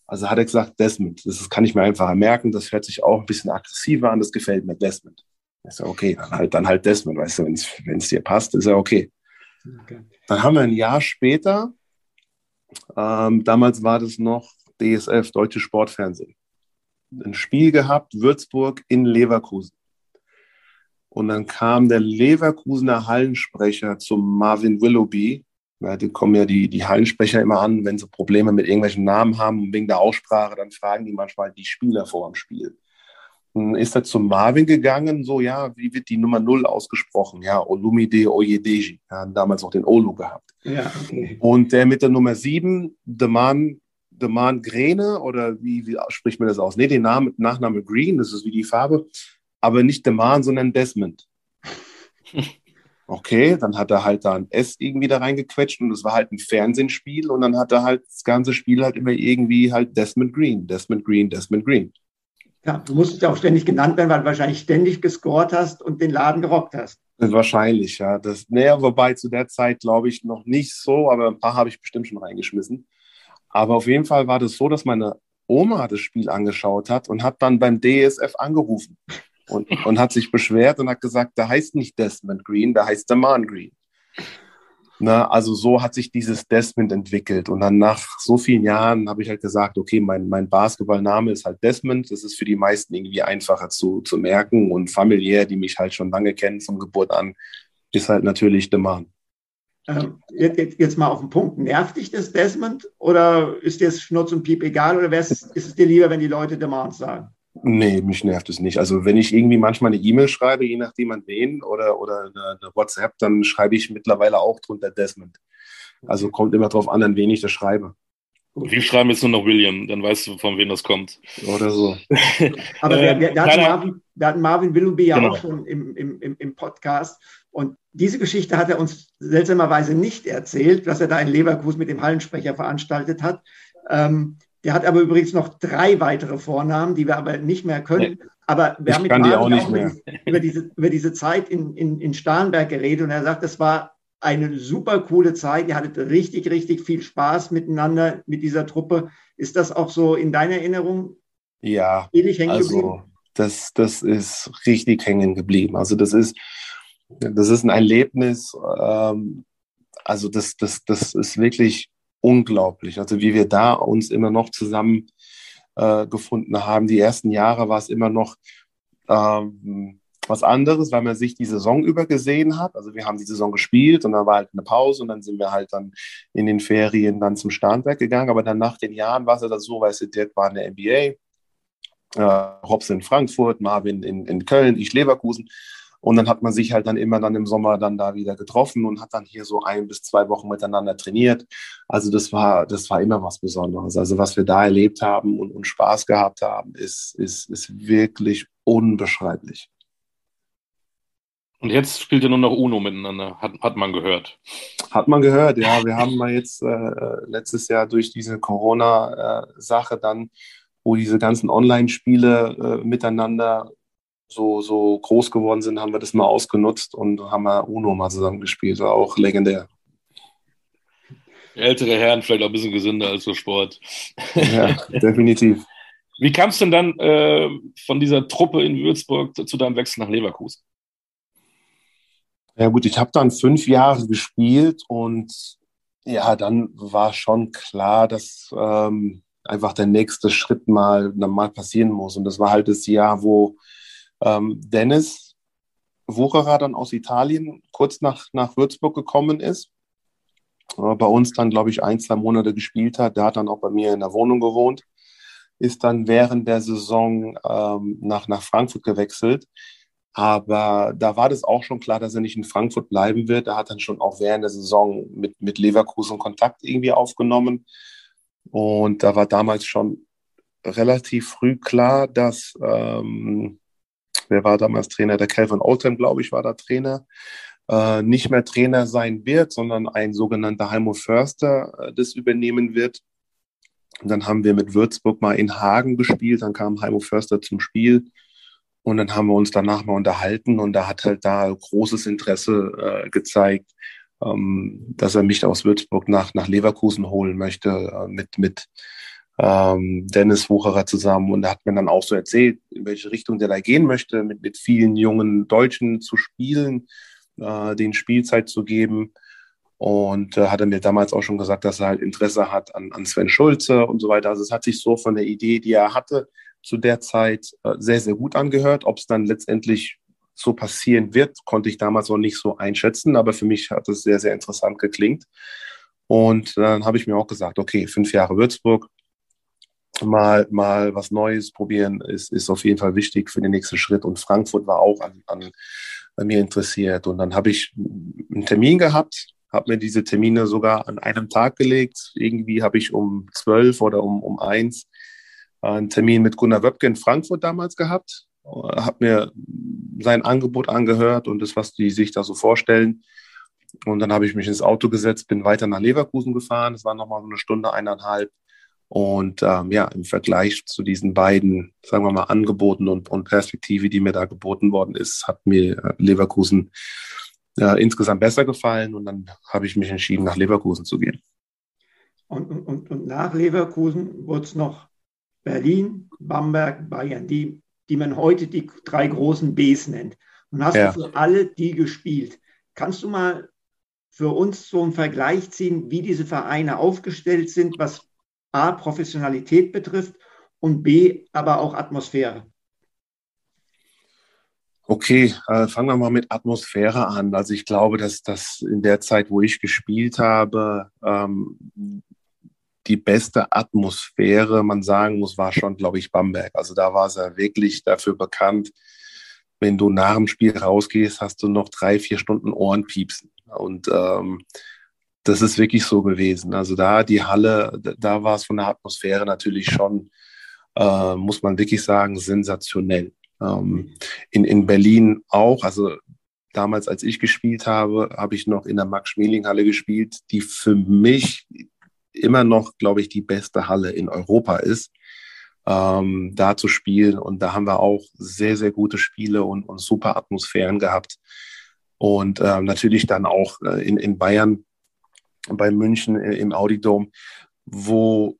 Also hat er gesagt, Desmond. Das kann ich mir einfach merken. Das hört sich auch ein bisschen aggressiver an. Das gefällt mir, Desmond. Ich so, okay, dann halt, dann halt Desmond. Weißt du, wenn es dir passt, ist ja okay. okay. Dann haben wir ein Jahr später, ähm, damals war das noch DSF, Deutsche Sportfernsehen, ein Spiel gehabt, Würzburg in Leverkusen. Und dann kam der Leverkusener Hallensprecher zum Marvin Willoughby ja, die kommen ja die, die Hallensprecher immer an, wenn sie Probleme mit irgendwelchen Namen haben, wegen der Aussprache, dann fragen die manchmal die Spieler vor dem Spiel. Dann ist er zum Marvin gegangen, so, ja, wie wird die Nummer Null ausgesprochen? Ja, Olumide Oyedeji. Ja, haben damals auch den Olu gehabt. Ja. Und der mit der Nummer sieben, Deman, Deman Grene, oder wie, wie spricht man das aus? Nee, den Namen, Nachname Green, das ist wie die Farbe, aber nicht Deman, sondern Desmond. Okay, dann hat er halt da ein S irgendwie da reingequetscht und es war halt ein Fernsehspiel und dann hat er halt das ganze Spiel halt immer irgendwie halt Desmond Green, Desmond Green, Desmond Green. Ja, du musstest ja auch ständig genannt werden, weil du wahrscheinlich ständig gescored hast und den Laden gerockt hast. Wahrscheinlich, ja. Das, naja, wobei zu der Zeit glaube ich noch nicht so, aber ein paar habe ich bestimmt schon reingeschmissen. Aber auf jeden Fall war das so, dass meine Oma das Spiel angeschaut hat und hat dann beim DSF angerufen und, und hat sich beschwert und hat gesagt, da heißt nicht Desmond Green, da heißt Daman Green. Na, also so hat sich dieses Desmond entwickelt. Und dann nach so vielen Jahren habe ich halt gesagt, okay, mein, mein Basketballname ist halt Desmond. Das ist für die meisten irgendwie einfacher zu, zu merken. Und familiär, die mich halt schon lange kennen, von Geburt an, ist halt natürlich Deman. Ähm, jetzt, jetzt, mal auf den Punkt. Nervt dich das, Desmond? Oder ist dir das Schnurz und Piep egal? Oder ist es dir lieber, wenn die Leute Demands sagen? Nee, mich nervt es nicht. Also wenn ich irgendwie manchmal eine E-Mail schreibe, je nachdem an wen, oder, oder eine, eine WhatsApp, dann schreibe ich mittlerweile auch drunter Desmond. Also kommt immer darauf an, an wen ich das schreibe. Wir schreiben jetzt nur noch William, dann weißt du, von wem das kommt. Oder so. Aber wir, wir, wir, hatten Marvin, wir hatten Marvin Willoughby ja genau. auch schon im, im, im Podcast. Und diese Geschichte hat er uns seltsamerweise nicht erzählt, dass er da in Leverkusen mit dem Hallensprecher veranstaltet hat. Ähm, der hat aber übrigens noch drei weitere Vornamen, die wir aber nicht mehr können. Nee. Aber wir haben mit Marvin auch, auch über, über, diese, über diese Zeit in, in, in Starnberg geredet und er sagt, das war eine super coole Zeit. Ihr hattet richtig, richtig viel Spaß miteinander mit dieser Truppe. Ist das auch so in deiner Erinnerung? Ja, also das, das ist richtig hängen geblieben. Also das ist, das ist ein Erlebnis. Ähm, also das, das, das ist wirklich unglaublich. Also wie wir da uns immer noch zusammen äh, gefunden haben. Die ersten Jahre war es immer noch ähm, was anderes, weil man sich die Saison über gesehen hat. Also wir haben die Saison gespielt und dann war halt eine Pause und dann sind wir halt dann in den Ferien dann zum Starnberg gegangen. Aber dann nach den Jahren war es ja so, weißt du, Dirk war in der NBA, äh, Hobbs in Frankfurt, Marvin in, in Köln, ich Leverkusen. Und dann hat man sich halt dann immer dann im Sommer dann da wieder getroffen und hat dann hier so ein bis zwei Wochen miteinander trainiert. Also das war, das war immer was Besonderes. Also was wir da erlebt haben und, und Spaß gehabt haben, ist, ist, ist wirklich unbeschreiblich. Und jetzt spielt ihr nur noch Uno miteinander, hat, hat man gehört. Hat man gehört, ja. Wir haben mal jetzt äh, letztes Jahr durch diese Corona-Sache dann, wo diese ganzen Online-Spiele äh, miteinander so, so groß geworden sind, haben wir das mal ausgenutzt und haben mal Uno mal zusammen gespielt. War auch legendär. Ältere Herren vielleicht auch ein bisschen gesünder als so Sport. Ja, definitiv. Wie kam es denn dann äh, von dieser Truppe in Würzburg zu deinem Wechsel nach Leverkusen? Ja gut, ich habe dann fünf Jahre gespielt und ja, dann war schon klar, dass ähm, einfach der nächste Schritt mal, mal passieren muss. Und das war halt das Jahr, wo ähm, Dennis Wucherer dann aus Italien kurz nach, nach Würzburg gekommen ist. Äh, bei uns dann, glaube ich, ein, zwei Monate gespielt hat. Der hat dann auch bei mir in der Wohnung gewohnt. Ist dann während der Saison ähm, nach, nach Frankfurt gewechselt aber da war das auch schon klar, dass er nicht in Frankfurt bleiben wird. Er hat dann schon auch während der Saison mit, mit Leverkusen Kontakt irgendwie aufgenommen. Und da war damals schon relativ früh klar, dass, ähm, wer war damals Trainer? Der Calvin Oldham, glaube ich, war da Trainer. Äh, nicht mehr Trainer sein wird, sondern ein sogenannter Heimo Förster äh, das übernehmen wird. Und dann haben wir mit Würzburg mal in Hagen gespielt. Dann kam Heimo Förster zum Spiel. Und dann haben wir uns danach mal unterhalten und da hat halt da großes Interesse äh, gezeigt, ähm, dass er mich aus Würzburg nach, nach Leverkusen holen möchte äh, mit, mit ähm, Dennis Wucherer zusammen. Und er hat mir dann auch so erzählt, in welche Richtung der da gehen möchte, mit, mit vielen jungen Deutschen zu spielen, äh, den Spielzeit zu geben. Und äh, hat er mir damals auch schon gesagt, dass er halt Interesse hat an, an Sven Schulze und so weiter. Also es hat sich so von der Idee, die er hatte, zu der Zeit äh, sehr, sehr gut angehört. Ob es dann letztendlich so passieren wird, konnte ich damals noch nicht so einschätzen, aber für mich hat es sehr, sehr interessant geklingt. Und dann habe ich mir auch gesagt, okay, fünf Jahre Würzburg, mal, mal was Neues probieren, ist, ist auf jeden Fall wichtig für den nächsten Schritt. Und Frankfurt war auch an, an, an mir interessiert. Und dann habe ich einen Termin gehabt, habe mir diese Termine sogar an einem Tag gelegt. Irgendwie habe ich um zwölf oder um, um eins einen Termin mit Gunnar Wöbke in Frankfurt damals gehabt, habe mir sein Angebot angehört und das, was die sich da so vorstellen. Und dann habe ich mich ins Auto gesetzt, bin weiter nach Leverkusen gefahren. Das war nochmal so eine Stunde, eineinhalb. Und ähm, ja, im Vergleich zu diesen beiden, sagen wir mal, Angeboten und, und Perspektive, die mir da geboten worden ist, hat mir Leverkusen äh, insgesamt besser gefallen. Und dann habe ich mich entschieden, nach Leverkusen zu gehen. Und, und, und nach Leverkusen wurde es noch Berlin, Bamberg, Bayern, die, die man heute die drei großen Bs nennt. Und hast ja. du für alle die gespielt. Kannst du mal für uns so einen Vergleich ziehen, wie diese Vereine aufgestellt sind, was A, Professionalität betrifft und B, aber auch Atmosphäre? Okay, äh, fangen wir mal mit Atmosphäre an. Also ich glaube, dass das in der Zeit, wo ich gespielt habe, ähm, die beste Atmosphäre, man sagen muss, war schon, glaube ich, Bamberg. Also da war es ja wirklich dafür bekannt, wenn du nach dem Spiel rausgehst, hast du noch drei, vier Stunden Ohrenpiepsen. Und ähm, das ist wirklich so gewesen. Also da die Halle, da war es von der Atmosphäre natürlich schon, äh, muss man wirklich sagen, sensationell. Ähm, in, in Berlin auch, also damals, als ich gespielt habe, habe ich noch in der Max-Schmeling-Halle gespielt, die für mich immer noch, glaube ich, die beste Halle in Europa ist, ähm, da zu spielen. Und da haben wir auch sehr, sehr gute Spiele und, und super Atmosphären gehabt. Und ähm, natürlich dann auch äh, in, in Bayern, bei München äh, im Audidom, wo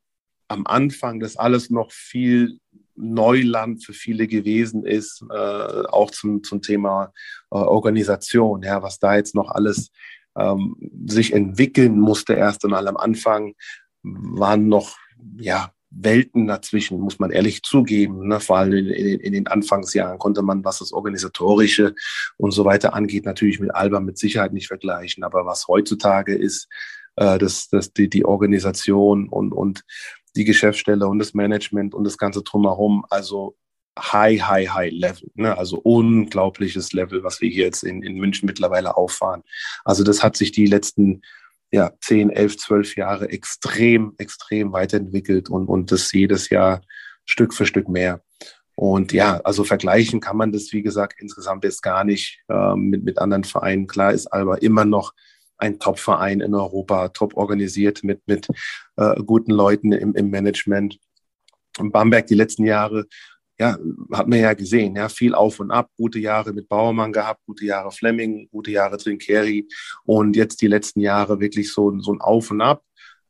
am Anfang das alles noch viel Neuland für viele gewesen ist, äh, auch zum, zum Thema äh, Organisation, ja, was da jetzt noch alles ähm, sich entwickeln musste erst einmal am Anfang, waren noch ja, Welten dazwischen, muss man ehrlich zugeben. Ne? Vor allem in, in, in, den Anfangsjahren konnte man, was das Organisatorische und so weiter angeht, natürlich mit Alba mit Sicherheit nicht vergleichen. Aber was heutzutage ist, äh, das, das, die, die Organisation und, und die Geschäftsstelle und das Management und das ganze drumherum, also high, high, high Level. Ne? Also unglaubliches Level, was wir hier jetzt in, in München mittlerweile auffahren. Also das hat sich die letzten ja, 10, 11, 12 Jahre extrem, extrem weiterentwickelt und, und das jedes Jahr Stück für Stück mehr. Und ja, also vergleichen kann man das, wie gesagt, insgesamt jetzt gar nicht äh, mit, mit anderen Vereinen. Klar ist Alba immer noch ein Top-Verein in Europa, top organisiert mit, mit äh, guten Leuten im, im Management. Bamberg die letzten Jahre, ja, hat man ja gesehen, ja, viel auf und ab, gute Jahre mit Bauermann gehabt, gute Jahre Fleming, gute Jahre Trinkeri und jetzt die letzten Jahre wirklich so, so ein Auf und Ab.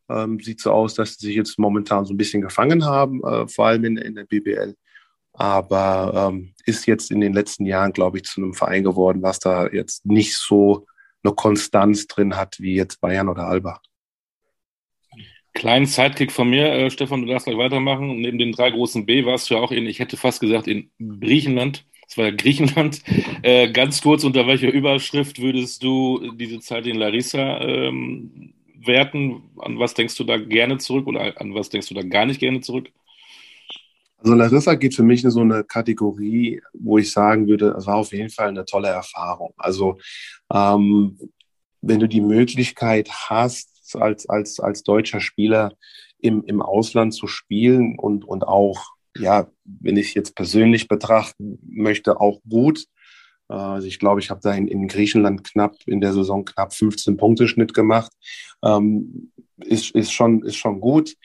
Ähm, sieht so aus, dass sie sich jetzt momentan so ein bisschen gefangen haben, äh, vor allem in, in der BBL. Aber ähm, ist jetzt in den letzten Jahren, glaube ich, zu einem Verein geworden, was da jetzt nicht so eine Konstanz drin hat wie jetzt Bayern oder Alba. Kleinen Sidekick von mir, äh, Stefan, du darfst gleich weitermachen. Neben den drei großen B warst du ja auch in, ich hätte fast gesagt, in Griechenland. Das war ja Griechenland. Äh, ganz kurz, unter welcher Überschrift würdest du diese Zeit in Larissa ähm, werten? An was denkst du da gerne zurück oder an was denkst du da gar nicht gerne zurück? Also Larissa geht für mich in so eine Kategorie, wo ich sagen würde, es war auf jeden Fall eine tolle Erfahrung. Also ähm, wenn du die Möglichkeit hast, als, als, als deutscher Spieler im, im Ausland zu spielen und, und auch, ja, wenn ich jetzt persönlich betrachten möchte, auch gut. Äh, also ich glaube, ich habe da in, in Griechenland knapp in der Saison knapp 15 Punkte Schnitt gemacht. Ähm, ist, ist, schon, ist schon gut.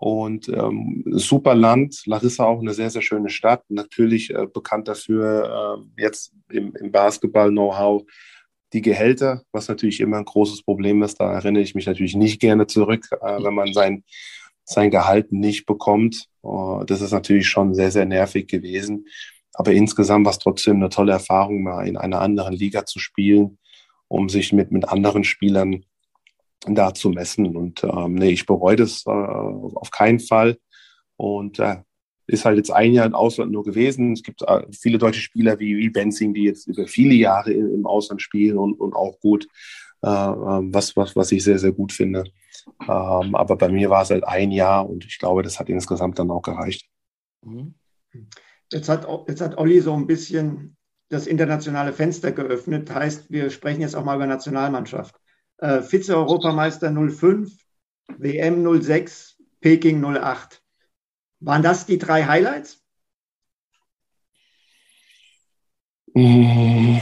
Und ähm, super Land, Larissa auch eine sehr, sehr schöne Stadt. Natürlich äh, bekannt dafür, äh, jetzt im, im Basketball-Know-how, die Gehälter, was natürlich immer ein großes Problem ist. Da erinnere ich mich natürlich nicht gerne zurück, äh, wenn man sein, sein Gehalt nicht bekommt. Uh, das ist natürlich schon sehr, sehr nervig gewesen. Aber insgesamt war es trotzdem eine tolle Erfahrung, mal in einer anderen Liga zu spielen, um sich mit, mit anderen Spielern da zu messen. Und ähm, nee, ich bereue das äh, auf keinen Fall. Und äh, ist halt jetzt ein Jahr im Ausland nur gewesen. Es gibt äh, viele deutsche Spieler wie, wie Benzing, die jetzt über viele Jahre im, Ausland spielen und, und auch gut, äh, ähm, was, was, was ich sehr, sehr gut finde. Ähm, aber bei mir war es halt ein Jahr und ich glaube, das hat insgesamt dann auch gereicht. Mhm. Jetzt hat, jetzt hat Olli so ein bisschen das internationale Fenster geöffnet. Heißt, wir sprechen jetzt auch mal über Nationalmannschaft äh, Vize-Europameister 05, WM 06, Peking 08. Waren das die drei Highlights? Ja,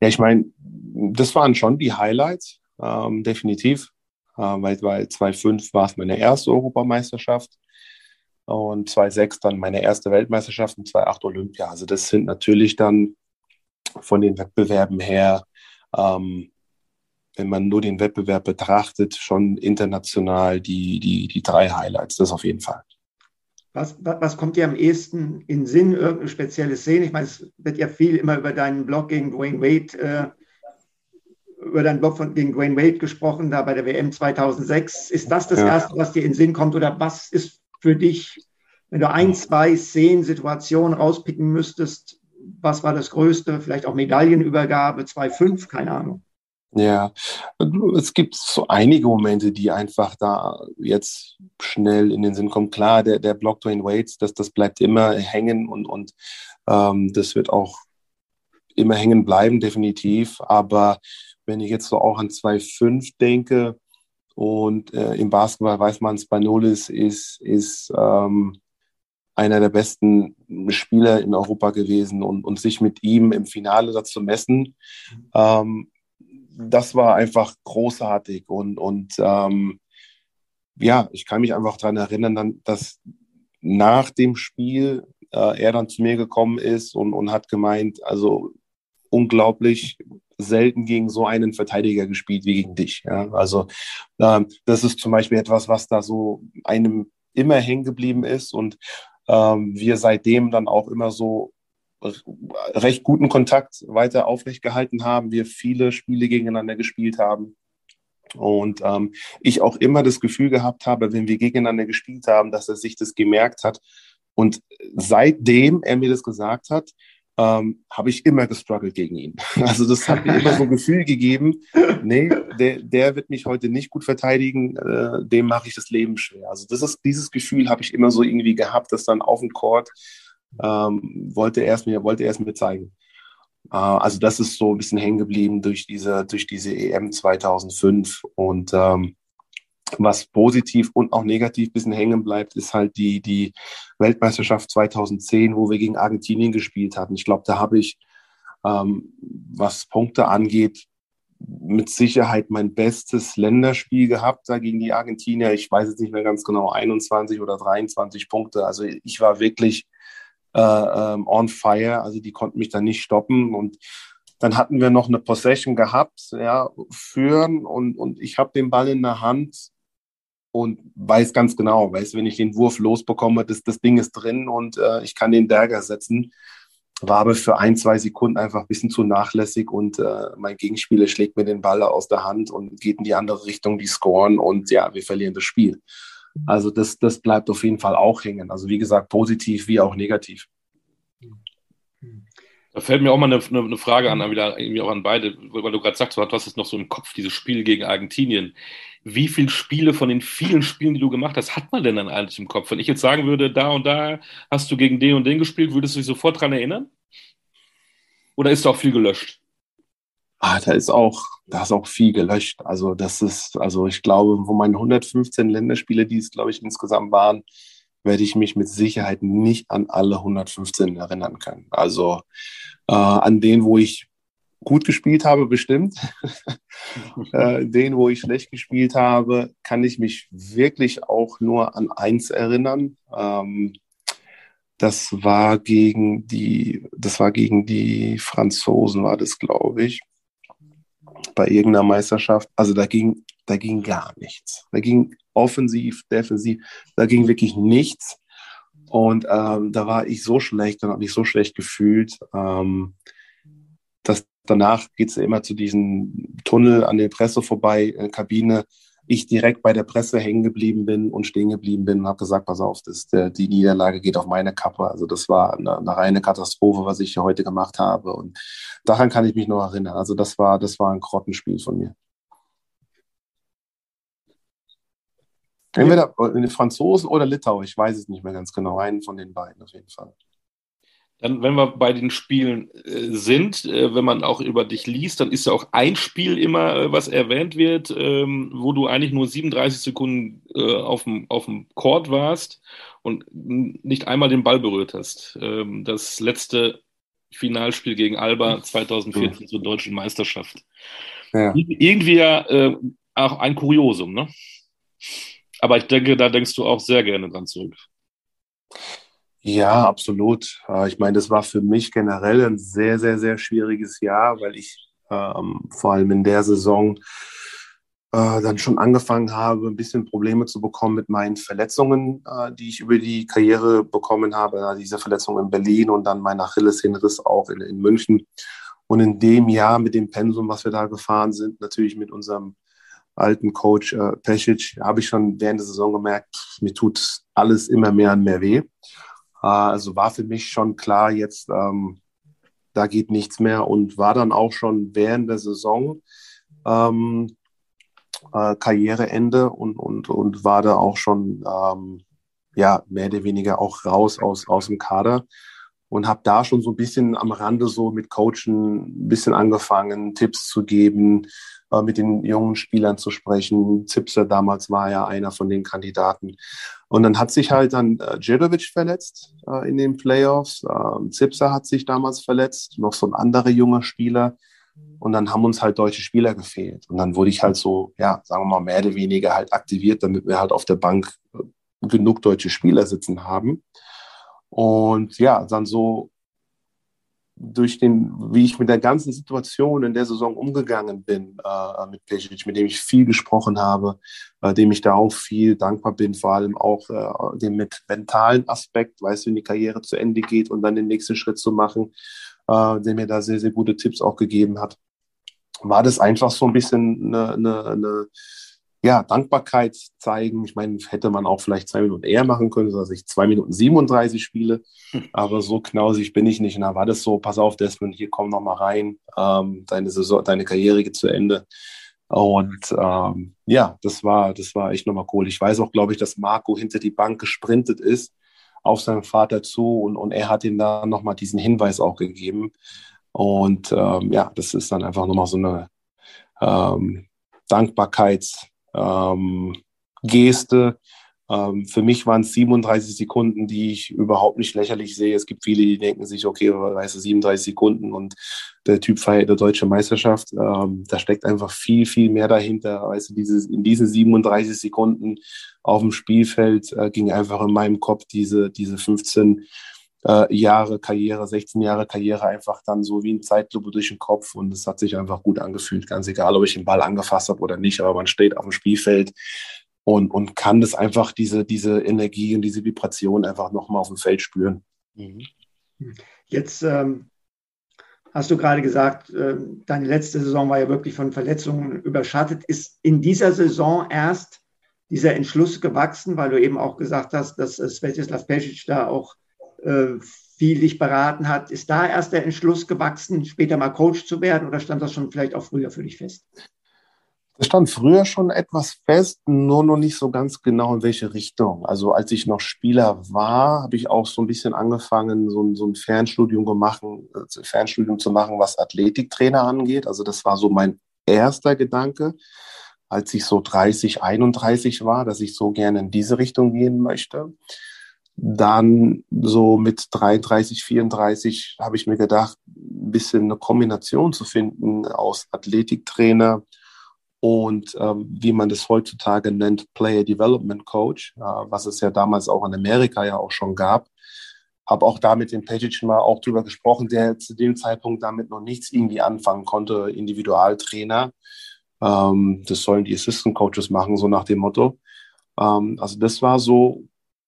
ich meine, das waren schon die Highlights, ähm, definitiv. Äh, weil, weil 2005 war es meine erste Europameisterschaft und 2006 dann meine erste Weltmeisterschaft und 2008 Olympia. Also das sind natürlich dann von den Wettbewerben her ähm, wenn man nur den Wettbewerb betrachtet, schon international die, die, die drei Highlights, das auf jeden Fall. Was, was kommt dir am ehesten in Sinn, irgendeine spezielle Szene? Ich meine, es wird ja viel immer über deinen Blog gegen Dwayne Wade, äh, über deinen Blog von, gegen Dwayne Wade gesprochen, da bei der WM 2006. Ist das das ja. Erste, was dir in Sinn kommt? Oder was ist für dich, wenn du ein, zwei Szenen, Situationen rauspicken müsstest, was war das Größte? Vielleicht auch Medaillenübergabe, 2,5, keine Ahnung. Ja, es gibt so einige Momente, die einfach da jetzt schnell in den Sinn kommen. Klar, der, der Block Dwayne Waits, das, das bleibt immer hängen und, und ähm, das wird auch immer hängen bleiben, definitiv. Aber wenn ich jetzt so auch an 2,5 denke und äh, im Basketball weiß man, Spanolis ist, ist ähm, einer der besten Spieler in Europa gewesen und, und sich mit ihm im Finale dazu messen, ähm, das war einfach großartig und, und ähm, ja, ich kann mich einfach daran erinnern, dass nach dem Spiel äh, er dann zu mir gekommen ist und, und hat gemeint, also unglaublich selten gegen so einen Verteidiger gespielt wie gegen dich. Ja? Also ähm, das ist zum Beispiel etwas, was da so einem immer hängen geblieben ist und ähm, wir seitdem dann auch immer so recht guten Kontakt weiter aufrecht gehalten haben, wir viele Spiele gegeneinander gespielt haben. Und ähm, ich auch immer das Gefühl gehabt habe, wenn wir gegeneinander gespielt haben, dass er sich das gemerkt hat. Und seitdem er mir das gesagt hat, ähm, habe ich immer gestruggelt gegen ihn. Also das hat mir immer so ein Gefühl gegeben, nee, der, der wird mich heute nicht gut verteidigen, äh, dem mache ich das Leben schwer. Also das ist, dieses Gefühl habe ich immer so irgendwie gehabt, dass dann auf dem Court ähm, wollte er es mir, wollte er mir zeigen. Äh, also das ist so ein bisschen hängen geblieben durch diese, durch diese EM 2005 und ähm, was positiv und auch negativ ein bisschen hängen bleibt, ist halt die, die Weltmeisterschaft 2010, wo wir gegen Argentinien gespielt hatten. Ich glaube, da habe ich, ähm, was Punkte angeht, mit Sicherheit mein bestes Länderspiel gehabt da gegen die Argentinier. Ich weiß jetzt nicht mehr ganz genau, 21 oder 23 Punkte. Also ich war wirklich äh, ähm, on fire. Also die konnten mich dann nicht stoppen. Und dann hatten wir noch eine Possession gehabt, ja, führen und, und ich habe den Ball in der Hand und weiß ganz genau, weiß, wenn ich den Wurf losbekomme, das, das Ding ist drin und äh, ich kann den Dagger setzen. War aber für ein, zwei Sekunden einfach ein bisschen zu nachlässig und äh, mein Gegenspieler schlägt mir den Ball aus der Hand und geht in die andere Richtung, die scoren und ja, wir verlieren das Spiel. Also das, das bleibt auf jeden Fall auch hängen. Also wie gesagt, positiv wie auch negativ. Da fällt mir auch mal eine, eine Frage an, wieder irgendwie auch an beide, weil du gerade sagst, du hast es noch so im Kopf, dieses Spiel gegen Argentinien wie viele Spiele von den vielen Spielen, die du gemacht hast, hat man denn dann eigentlich im Kopf? Wenn ich jetzt sagen würde, da und da hast du gegen den und den gespielt, würdest du dich sofort daran erinnern? Oder ist da auch viel gelöscht? Ah, da ist auch, da ist auch viel gelöscht. Also das ist, also ich glaube, von meinen 115 Länderspiele, die es, glaube ich, insgesamt waren, werde ich mich mit Sicherheit nicht an alle 115 erinnern können. Also äh, an denen, wo ich gut gespielt habe, bestimmt. äh, den, wo ich schlecht gespielt habe, kann ich mich wirklich auch nur an eins erinnern. Ähm, das war gegen die, das war gegen die Franzosen, war das, glaube ich, bei irgendeiner Meisterschaft. Also da ging, da ging gar nichts. Da ging offensiv, defensiv, da ging wirklich nichts. Und ähm, da war ich so schlecht und habe mich so schlecht gefühlt, ähm, dass danach geht es immer zu diesem Tunnel an der Presse vorbei, äh, Kabine. Ich direkt bei der Presse hängen geblieben bin und stehen geblieben bin und habe gesagt, pass auf, das, der, die Niederlage geht auf meine Kappe. Also das war eine, eine, reine Katastrophe, was ich heute gemacht habe. Und daran kann ich mich noch erinnern. Also das war, das war ein Grottenspiel von mir. Entweder Franzosen oder Litauer, ich weiß es nicht mehr ganz genau. Einen von den beiden auf jeden Fall. Dann, wenn wir bei den Spielen äh, sind, äh, wenn man auch über dich liest, dann ist ja auch ein Spiel immer, äh, was erwähnt wird, ähm, wo du eigentlich nur 37 Sekunden äh, auf dem Court warst und nicht einmal den Ball berührt hast. Ähm, das letzte Finalspiel gegen Alba 2014 mhm. zur deutschen Meisterschaft. Ja. Irgendwie ja äh, auch ein Kuriosum, ne? Aber ich denke, da denkst du auch sehr gerne dran zurück. Ja, absolut. Äh, ich meine, das war für mich generell ein sehr, sehr, sehr schwieriges Jahr, weil ich ähm, vor allem in der Saison äh, dann schon angefangen habe, ein bisschen Probleme zu bekommen mit meinen Verletzungen, äh, die ich über die Karriere bekommen habe. Diese Verletzung in Berlin und dann mein Achillessehnenriss auch in, in München. Und in dem Jahr mit dem Pensum, was wir da gefahren sind, natürlich mit unserem alten Coach äh, Pesic, habe ich schon während der Saison gemerkt, mir tut alles immer mehr und mehr weh. Also war für mich schon klar, jetzt ähm, da geht nichts mehr und war dann auch schon während der Saison ähm, äh, Karriereende und, und, und war da auch schon ähm, ja, mehr oder weniger auch raus aus, aus dem Kader und habe da schon so ein bisschen am Rande so mit Coachen ein bisschen angefangen, Tipps zu geben, äh, mit den jungen Spielern zu sprechen. Zipser damals war ja einer von den Kandidaten. Und dann hat sich halt dann äh, Djedovic verletzt äh, in den Playoffs. Ähm, Zipser hat sich damals verletzt, noch so ein anderer junger Spieler. Und dann haben uns halt deutsche Spieler gefehlt. Und dann wurde ich halt so, ja, sagen wir mal, mehr oder weniger halt aktiviert, damit wir halt auf der Bank äh, genug deutsche Spieler sitzen haben. Und ja, dann so durch den, wie ich mit der ganzen Situation in der Saison umgegangen bin äh, mit Pesic, mit dem ich viel gesprochen habe, äh, dem ich da auch viel dankbar bin, vor allem auch äh, dem mit mentalen Aspekt, weißt du, wenn die Karriere zu Ende geht und dann den nächsten Schritt zu machen, äh, der mir da sehr, sehr gute Tipps auch gegeben hat, war das einfach so ein bisschen eine, eine, eine ja, Dankbarkeit zeigen. Ich meine, hätte man auch vielleicht zwei Minuten eher machen können, dass ich zwei Minuten 37 spiele. Aber so knausig bin ich nicht. Und da war das so, pass auf, Desmond, hier komm noch mal rein. Ähm, deine Saison, deine Karriere geht zu Ende. Und ähm, ja, das war, das war echt nochmal cool. Ich weiß auch, glaube ich, dass Marco hinter die Bank gesprintet ist auf seinen Vater zu und, und er hat ihm da nochmal diesen Hinweis auch gegeben. Und ähm, ja, das ist dann einfach nochmal so eine ähm, Dankbarkeits- ähm, Geste. Ähm, für mich waren es 37 Sekunden, die ich überhaupt nicht lächerlich sehe. Es gibt viele, die denken sich, okay, weißt du, 37 Sekunden und der Typ feiert der deutsche Meisterschaft. Ähm, da steckt einfach viel, viel mehr dahinter. Weißt du, dieses, in diesen 37 Sekunden auf dem Spielfeld äh, ging einfach in meinem Kopf diese, diese 15 äh, Jahre Karriere, 16 Jahre Karriere einfach dann so wie ein Zeitlupe durch den Kopf und es hat sich einfach gut angefühlt. Ganz egal, ob ich den Ball angefasst habe oder nicht, aber man steht auf dem Spielfeld und, und kann das einfach, diese, diese Energie und diese Vibration einfach nochmal auf dem Feld spüren. Mhm. Jetzt ähm, hast du gerade gesagt, äh, deine letzte Saison war ja wirklich von Verletzungen überschattet. Ist in dieser Saison erst dieser Entschluss gewachsen, weil du eben auch gesagt hast, dass Svetislav Pesic da auch viel dich beraten hat. Ist da erst der Entschluss gewachsen, später mal Coach zu werden oder stand das schon vielleicht auch früher für dich fest? Das stand früher schon etwas fest, nur noch nicht so ganz genau in welche Richtung. Also als ich noch Spieler war, habe ich auch so ein bisschen angefangen, so ein, so ein Fernstudium, gemacht, äh, Fernstudium zu machen, was Athletiktrainer angeht. Also das war so mein erster Gedanke, als ich so 30, 31 war, dass ich so gerne in diese Richtung gehen möchte. Dann so mit 33, 34 habe ich mir gedacht, ein bisschen eine Kombination zu finden aus Athletiktrainer und ähm, wie man das heutzutage nennt, Player Development Coach, äh, was es ja damals auch in Amerika ja auch schon gab. Habe auch da mit dem Pagic mal auch drüber gesprochen, der zu dem Zeitpunkt damit noch nichts irgendwie anfangen konnte, Individualtrainer. Ähm, das sollen die Assistant Coaches machen, so nach dem Motto. Ähm, also das war so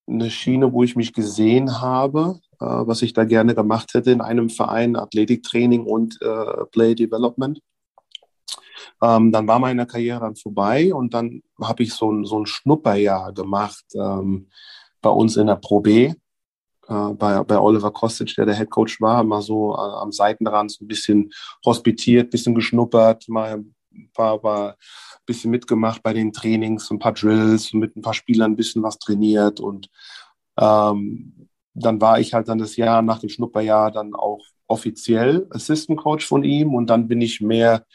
eine Schiene, wo ich mich gesehen habe, äh, was ich da gerne gemacht hätte in einem Verein, Athletiktraining und äh, Play Development. Ähm, dann war meine Karriere dann vorbei und dann habe ich so ein, so ein Schnupperjahr gemacht ähm, bei uns in der Pro B. Äh, bei, bei Oliver Kostic, der der Head Coach war, mal so äh, am Seitenrand so ein bisschen hospitiert, bisschen geschnuppert, mal ein paar, paar bisschen mitgemacht bei den Trainings, ein paar Drills, mit ein paar Spielern ein bisschen was trainiert und ähm, dann war ich halt dann das Jahr nach dem Schnupperjahr dann auch offiziell Assistant Coach von ihm und dann bin ich mehr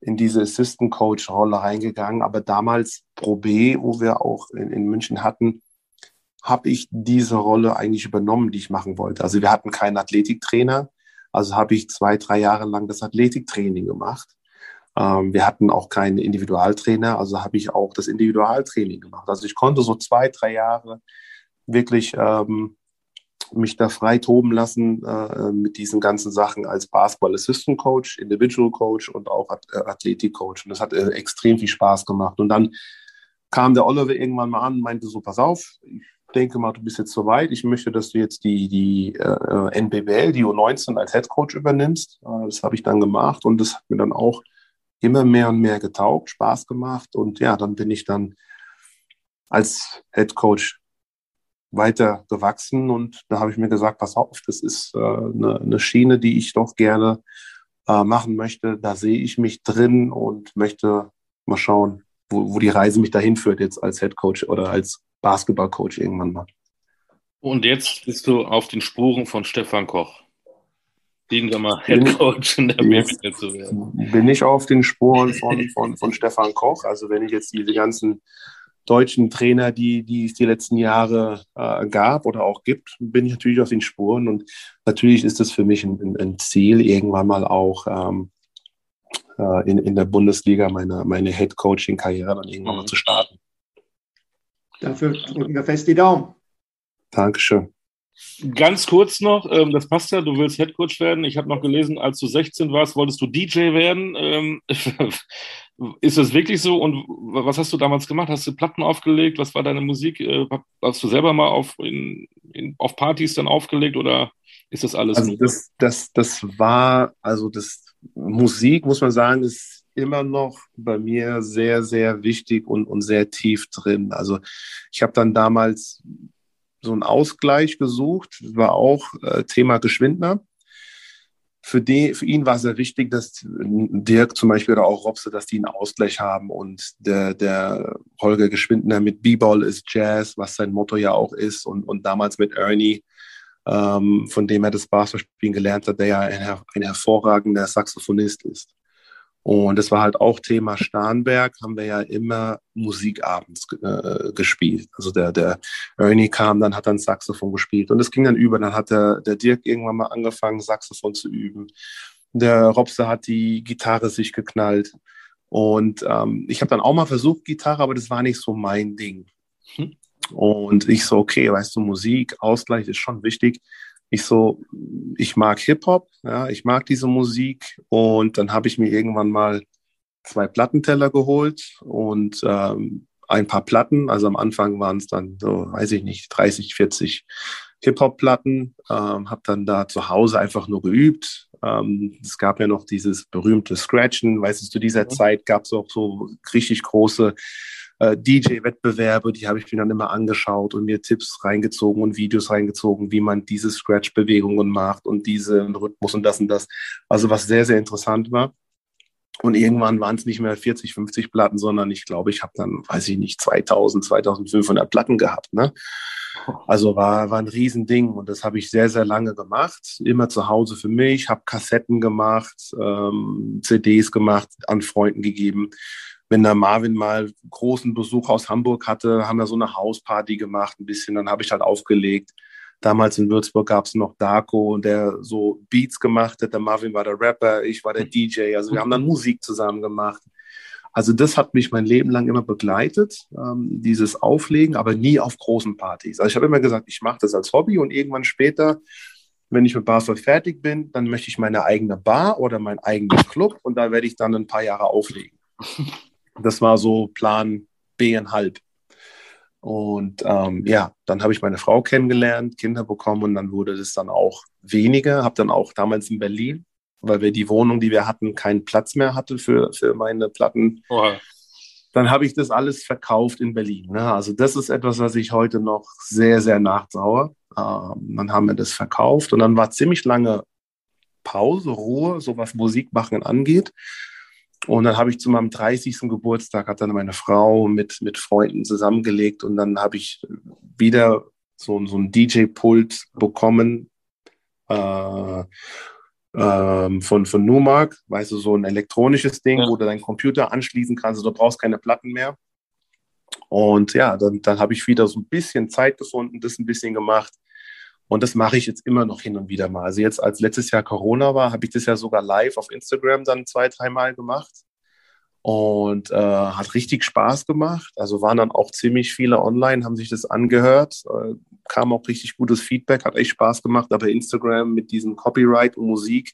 in diese Assistant Coach Rolle reingegangen. Aber damals Pro B, wo wir auch in, in München hatten, habe ich diese Rolle eigentlich übernommen, die ich machen wollte. Also wir hatten keinen Athletiktrainer, also habe ich zwei, drei Jahre lang das Athletiktraining gemacht. Ähm, wir hatten auch keinen Individualtrainer, also habe ich auch das Individualtraining gemacht. Also ich konnte so zwei, drei Jahre wirklich ähm, mich da frei toben lassen äh, mit diesen ganzen Sachen als Basketball Assistant Coach, Individual Coach und auch äh, Athletik Coach. Und das hat äh, extrem viel Spaß gemacht. Und dann kam der Oliver irgendwann mal an und meinte so, pass auf, ich denke mal, du bist jetzt soweit. Ich möchte, dass du jetzt die, die äh, NBBL, die U19 als Head Coach übernimmst. Äh, das habe ich dann gemacht und das hat mir dann auch immer mehr und mehr getaugt, Spaß gemacht. Und ja, dann bin ich dann als Head Coach weiter gewachsen und da habe ich mir gesagt, pass auf, das ist äh, eine, eine, Schiene, die ich doch gerne äh, machen möchte. Da sehe ich mich drin und möchte mal schauen, wo, wo die Reise mich dahin führt jetzt als Head Coach oder als Basketballcoach irgendwann mal. Und jetzt bist du auf den Spuren von Stefan Koch. Den mal Head Coach in der BBL zu werden. Bin ich auf den Spuren von, von, von Stefan Koch. Also wenn ich jetzt diese ganzen deutschen Trainer, die, die es die letzten Jahre äh, gab oder auch gibt, bin ich natürlich auf den Spuren. Und natürlich ist es für mich ein, ein Ziel, irgendwann mal auch ähm, äh, in, in der Bundesliga meine, meine Head-Coaching-Karriere dann irgendwann mhm. mal zu starten. Dafür drücken wir fest die Daumen. Dankeschön. Ganz kurz noch, ähm, das passt ja, du willst Headcoach werden. Ich habe noch gelesen, als du 16 warst, wolltest du DJ werden. Ähm, ist das wirklich so? Und was hast du damals gemacht? Hast du Platten aufgelegt? Was war deine Musik? Äh, hast du selber mal auf, in, in, auf Partys dann aufgelegt oder ist das alles? Also das, das, das war, also das Musik, muss man sagen, ist immer noch bei mir sehr, sehr wichtig und, und sehr tief drin. Also ich habe dann damals so einen Ausgleich gesucht, war auch äh, Thema Geschwindner. Für, die, für ihn war es sehr wichtig, dass Dirk zum Beispiel oder auch Robse, dass die einen Ausgleich haben und der, der Holger Geschwindner mit B-Ball ist Jazz, was sein Motto ja auch ist und, und damals mit Ernie, ähm, von dem er das Basketballspielen gelernt hat, der ja ein, ein hervorragender Saxophonist ist. Und das war halt auch Thema Starnberg, haben wir ja immer Musikabends äh, gespielt. Also der, der Ernie kam, dann hat dann Saxophon gespielt und es ging dann über. Dann hat der, der Dirk irgendwann mal angefangen, Saxophon zu üben. Der Robster hat die Gitarre sich geknallt. Und ähm, ich habe dann auch mal versucht, Gitarre, aber das war nicht so mein Ding. Hm. Und ich so, okay, weißt du, Musik, Ausgleich ist schon wichtig ich so, ich mag Hip-Hop, ja, ich mag diese Musik und dann habe ich mir irgendwann mal zwei Plattenteller geholt und ähm, ein paar Platten. Also am Anfang waren es dann so, weiß ich nicht, 30, 40 Hip-Hop-Platten. Ähm, habe dann da zu Hause einfach nur geübt. Ähm, es gab ja noch dieses berühmte Scratchen. Weißt du, zu dieser mhm. Zeit gab es auch so richtig große äh, DJ-Wettbewerbe, die habe ich mir dann immer angeschaut und mir Tipps reingezogen und Videos reingezogen, wie man diese Scratch-Bewegungen macht und diesen Rhythmus und das und das. Also was sehr, sehr interessant war. Und irgendwann waren es nicht mehr 40, 50 Platten, sondern ich glaube, ich habe dann, weiß ich nicht, 2000, 2500 Platten gehabt. Ne? Also war, war ein Riesending und das habe ich sehr, sehr lange gemacht. Immer zu Hause für mich, habe Kassetten gemacht, ähm, CDs gemacht, an Freunden gegeben wenn der Marvin mal großen Besuch aus Hamburg hatte, haben wir so eine Hausparty gemacht, ein bisschen, dann habe ich halt aufgelegt. Damals in Würzburg gab es noch Darko, der so Beats gemacht hat. Der Marvin war der Rapper, ich war der DJ. Also wir haben dann Musik zusammen gemacht. Also das hat mich mein Leben lang immer begleitet, ähm, dieses Auflegen, aber nie auf großen Partys. Also ich habe immer gesagt, ich mache das als Hobby und irgendwann später, wenn ich mit Basel fertig bin, dann möchte ich meine eigene Bar oder meinen eigenen Club und da werde ich dann ein paar Jahre auflegen. Das war so Plan B-halb. Und ähm, ja, dann habe ich meine Frau kennengelernt, Kinder bekommen und dann wurde das dann auch weniger. Habe dann auch damals in Berlin, weil wir die Wohnung, die wir hatten, keinen Platz mehr hatte für, für meine Platten. Oha. Dann habe ich das alles verkauft in Berlin. Ne? Also das ist etwas, was ich heute noch sehr, sehr nachsauer. Ähm, dann haben wir das verkauft und dann war ziemlich lange Pause, Ruhe, so was Musikmachen angeht. Und dann habe ich zu meinem 30. Geburtstag, hat dann meine Frau mit, mit Freunden zusammengelegt und dann habe ich wieder so, so ein DJ-Pult bekommen äh, äh, von, von Numark, weißt du, so ein elektronisches Ding, ja. wo du deinen Computer anschließen kannst, also du brauchst keine Platten mehr. Und ja, dann, dann habe ich wieder so ein bisschen Zeit gefunden, das ein bisschen gemacht. Und das mache ich jetzt immer noch hin und wieder mal. Also jetzt, als letztes Jahr Corona war, habe ich das ja sogar live auf Instagram dann zwei, dreimal gemacht. Und äh, hat richtig Spaß gemacht. Also waren dann auch ziemlich viele online, haben sich das angehört. Äh, kam auch richtig gutes Feedback, hat echt Spaß gemacht. Aber Instagram mit diesem Copyright und Musik,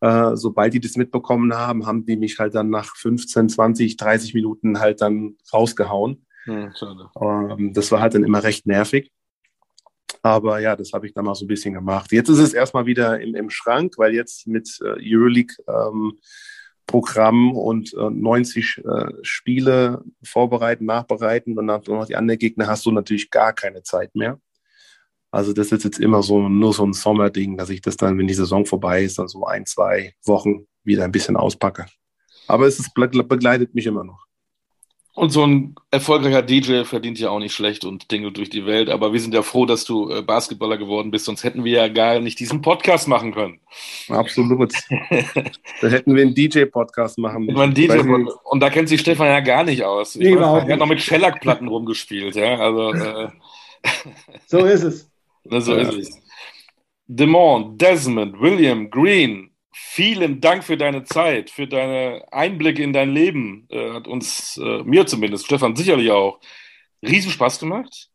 äh, sobald die das mitbekommen haben, haben die mich halt dann nach 15, 20, 30 Minuten halt dann rausgehauen. Hm, ähm, das war halt dann immer recht nervig. Aber ja, das habe ich dann mal so ein bisschen gemacht. Jetzt ist es erstmal wieder im, im Schrank, weil jetzt mit äh, Euroleague ähm, und äh, 90 äh, Spiele vorbereiten, nachbereiten und dann noch die anderen Gegner hast du natürlich gar keine Zeit mehr. Also das ist jetzt immer so nur so ein Sommerding, dass ich das dann, wenn die Saison vorbei ist, dann so ein, zwei Wochen wieder ein bisschen auspacke. Aber es ist, begleitet mich immer noch. Und so ein erfolgreicher DJ verdient ja auch nicht schlecht und Dinge durch die Welt. Aber wir sind ja froh, dass du äh, Basketballer geworden bist, sonst hätten wir ja gar nicht diesen Podcast machen können. Absolut. Dann hätten wir einen DJ-Podcast machen müssen. DJ und da kennt sich Stefan ja gar nicht aus. Ich nee, weiß, er hat noch mit Shellac-Platten rumgespielt. Ja? Also, äh, so ist es. So ja. ist es. Demont, Desmond, William, Green, vielen Dank für deine Zeit, für deine Einblicke in dein Leben. Äh, hat uns, äh, mir zumindest, Stefan sicherlich auch, riesen Spaß gemacht.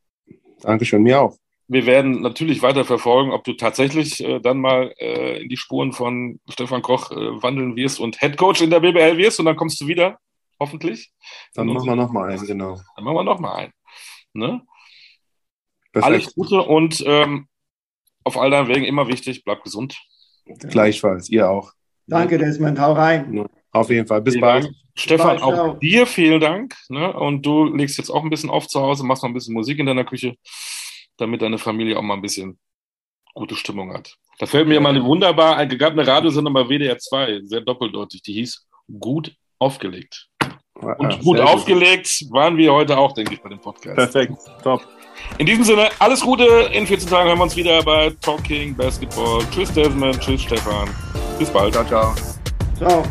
Dankeschön, mir auch. Wir werden natürlich weiter verfolgen, ob du tatsächlich äh, dann mal äh, in die Spuren von Stefan Koch äh, wandeln wirst und Headcoach in der BBL wirst und dann kommst du wieder, hoffentlich. Dann machen wir nochmal einen, genau. Dann machen wir nochmal einen. Ne? Alles Gute und ähm, auf all deinen Wegen immer wichtig, bleib gesund. Gleichfalls, ihr auch. Danke, Desmond. Hau rein. Auf jeden Fall. Bis bald. Stefan, auch dir vielen Dank. Ne? Und du legst jetzt auch ein bisschen auf zu Hause, machst noch ein bisschen Musik in deiner Küche, damit deine Familie auch mal ein bisschen gute Stimmung hat. Da fällt mir ja. mal eine wunderbar, gab eine Radiosendung bei WDR 2, sehr doppeldeutig, die hieß Gut aufgelegt. Und ah, gut aufgelegt gut. waren wir heute auch, denke ich, bei dem Podcast. Perfekt, top. In diesem Sinne, alles Gute. In 14 Tagen hören wir uns wieder bei Talking Basketball. Tschüss, Desmond. Tschüss, Stefan. Bis bald. Ciao, ciao. Ciao.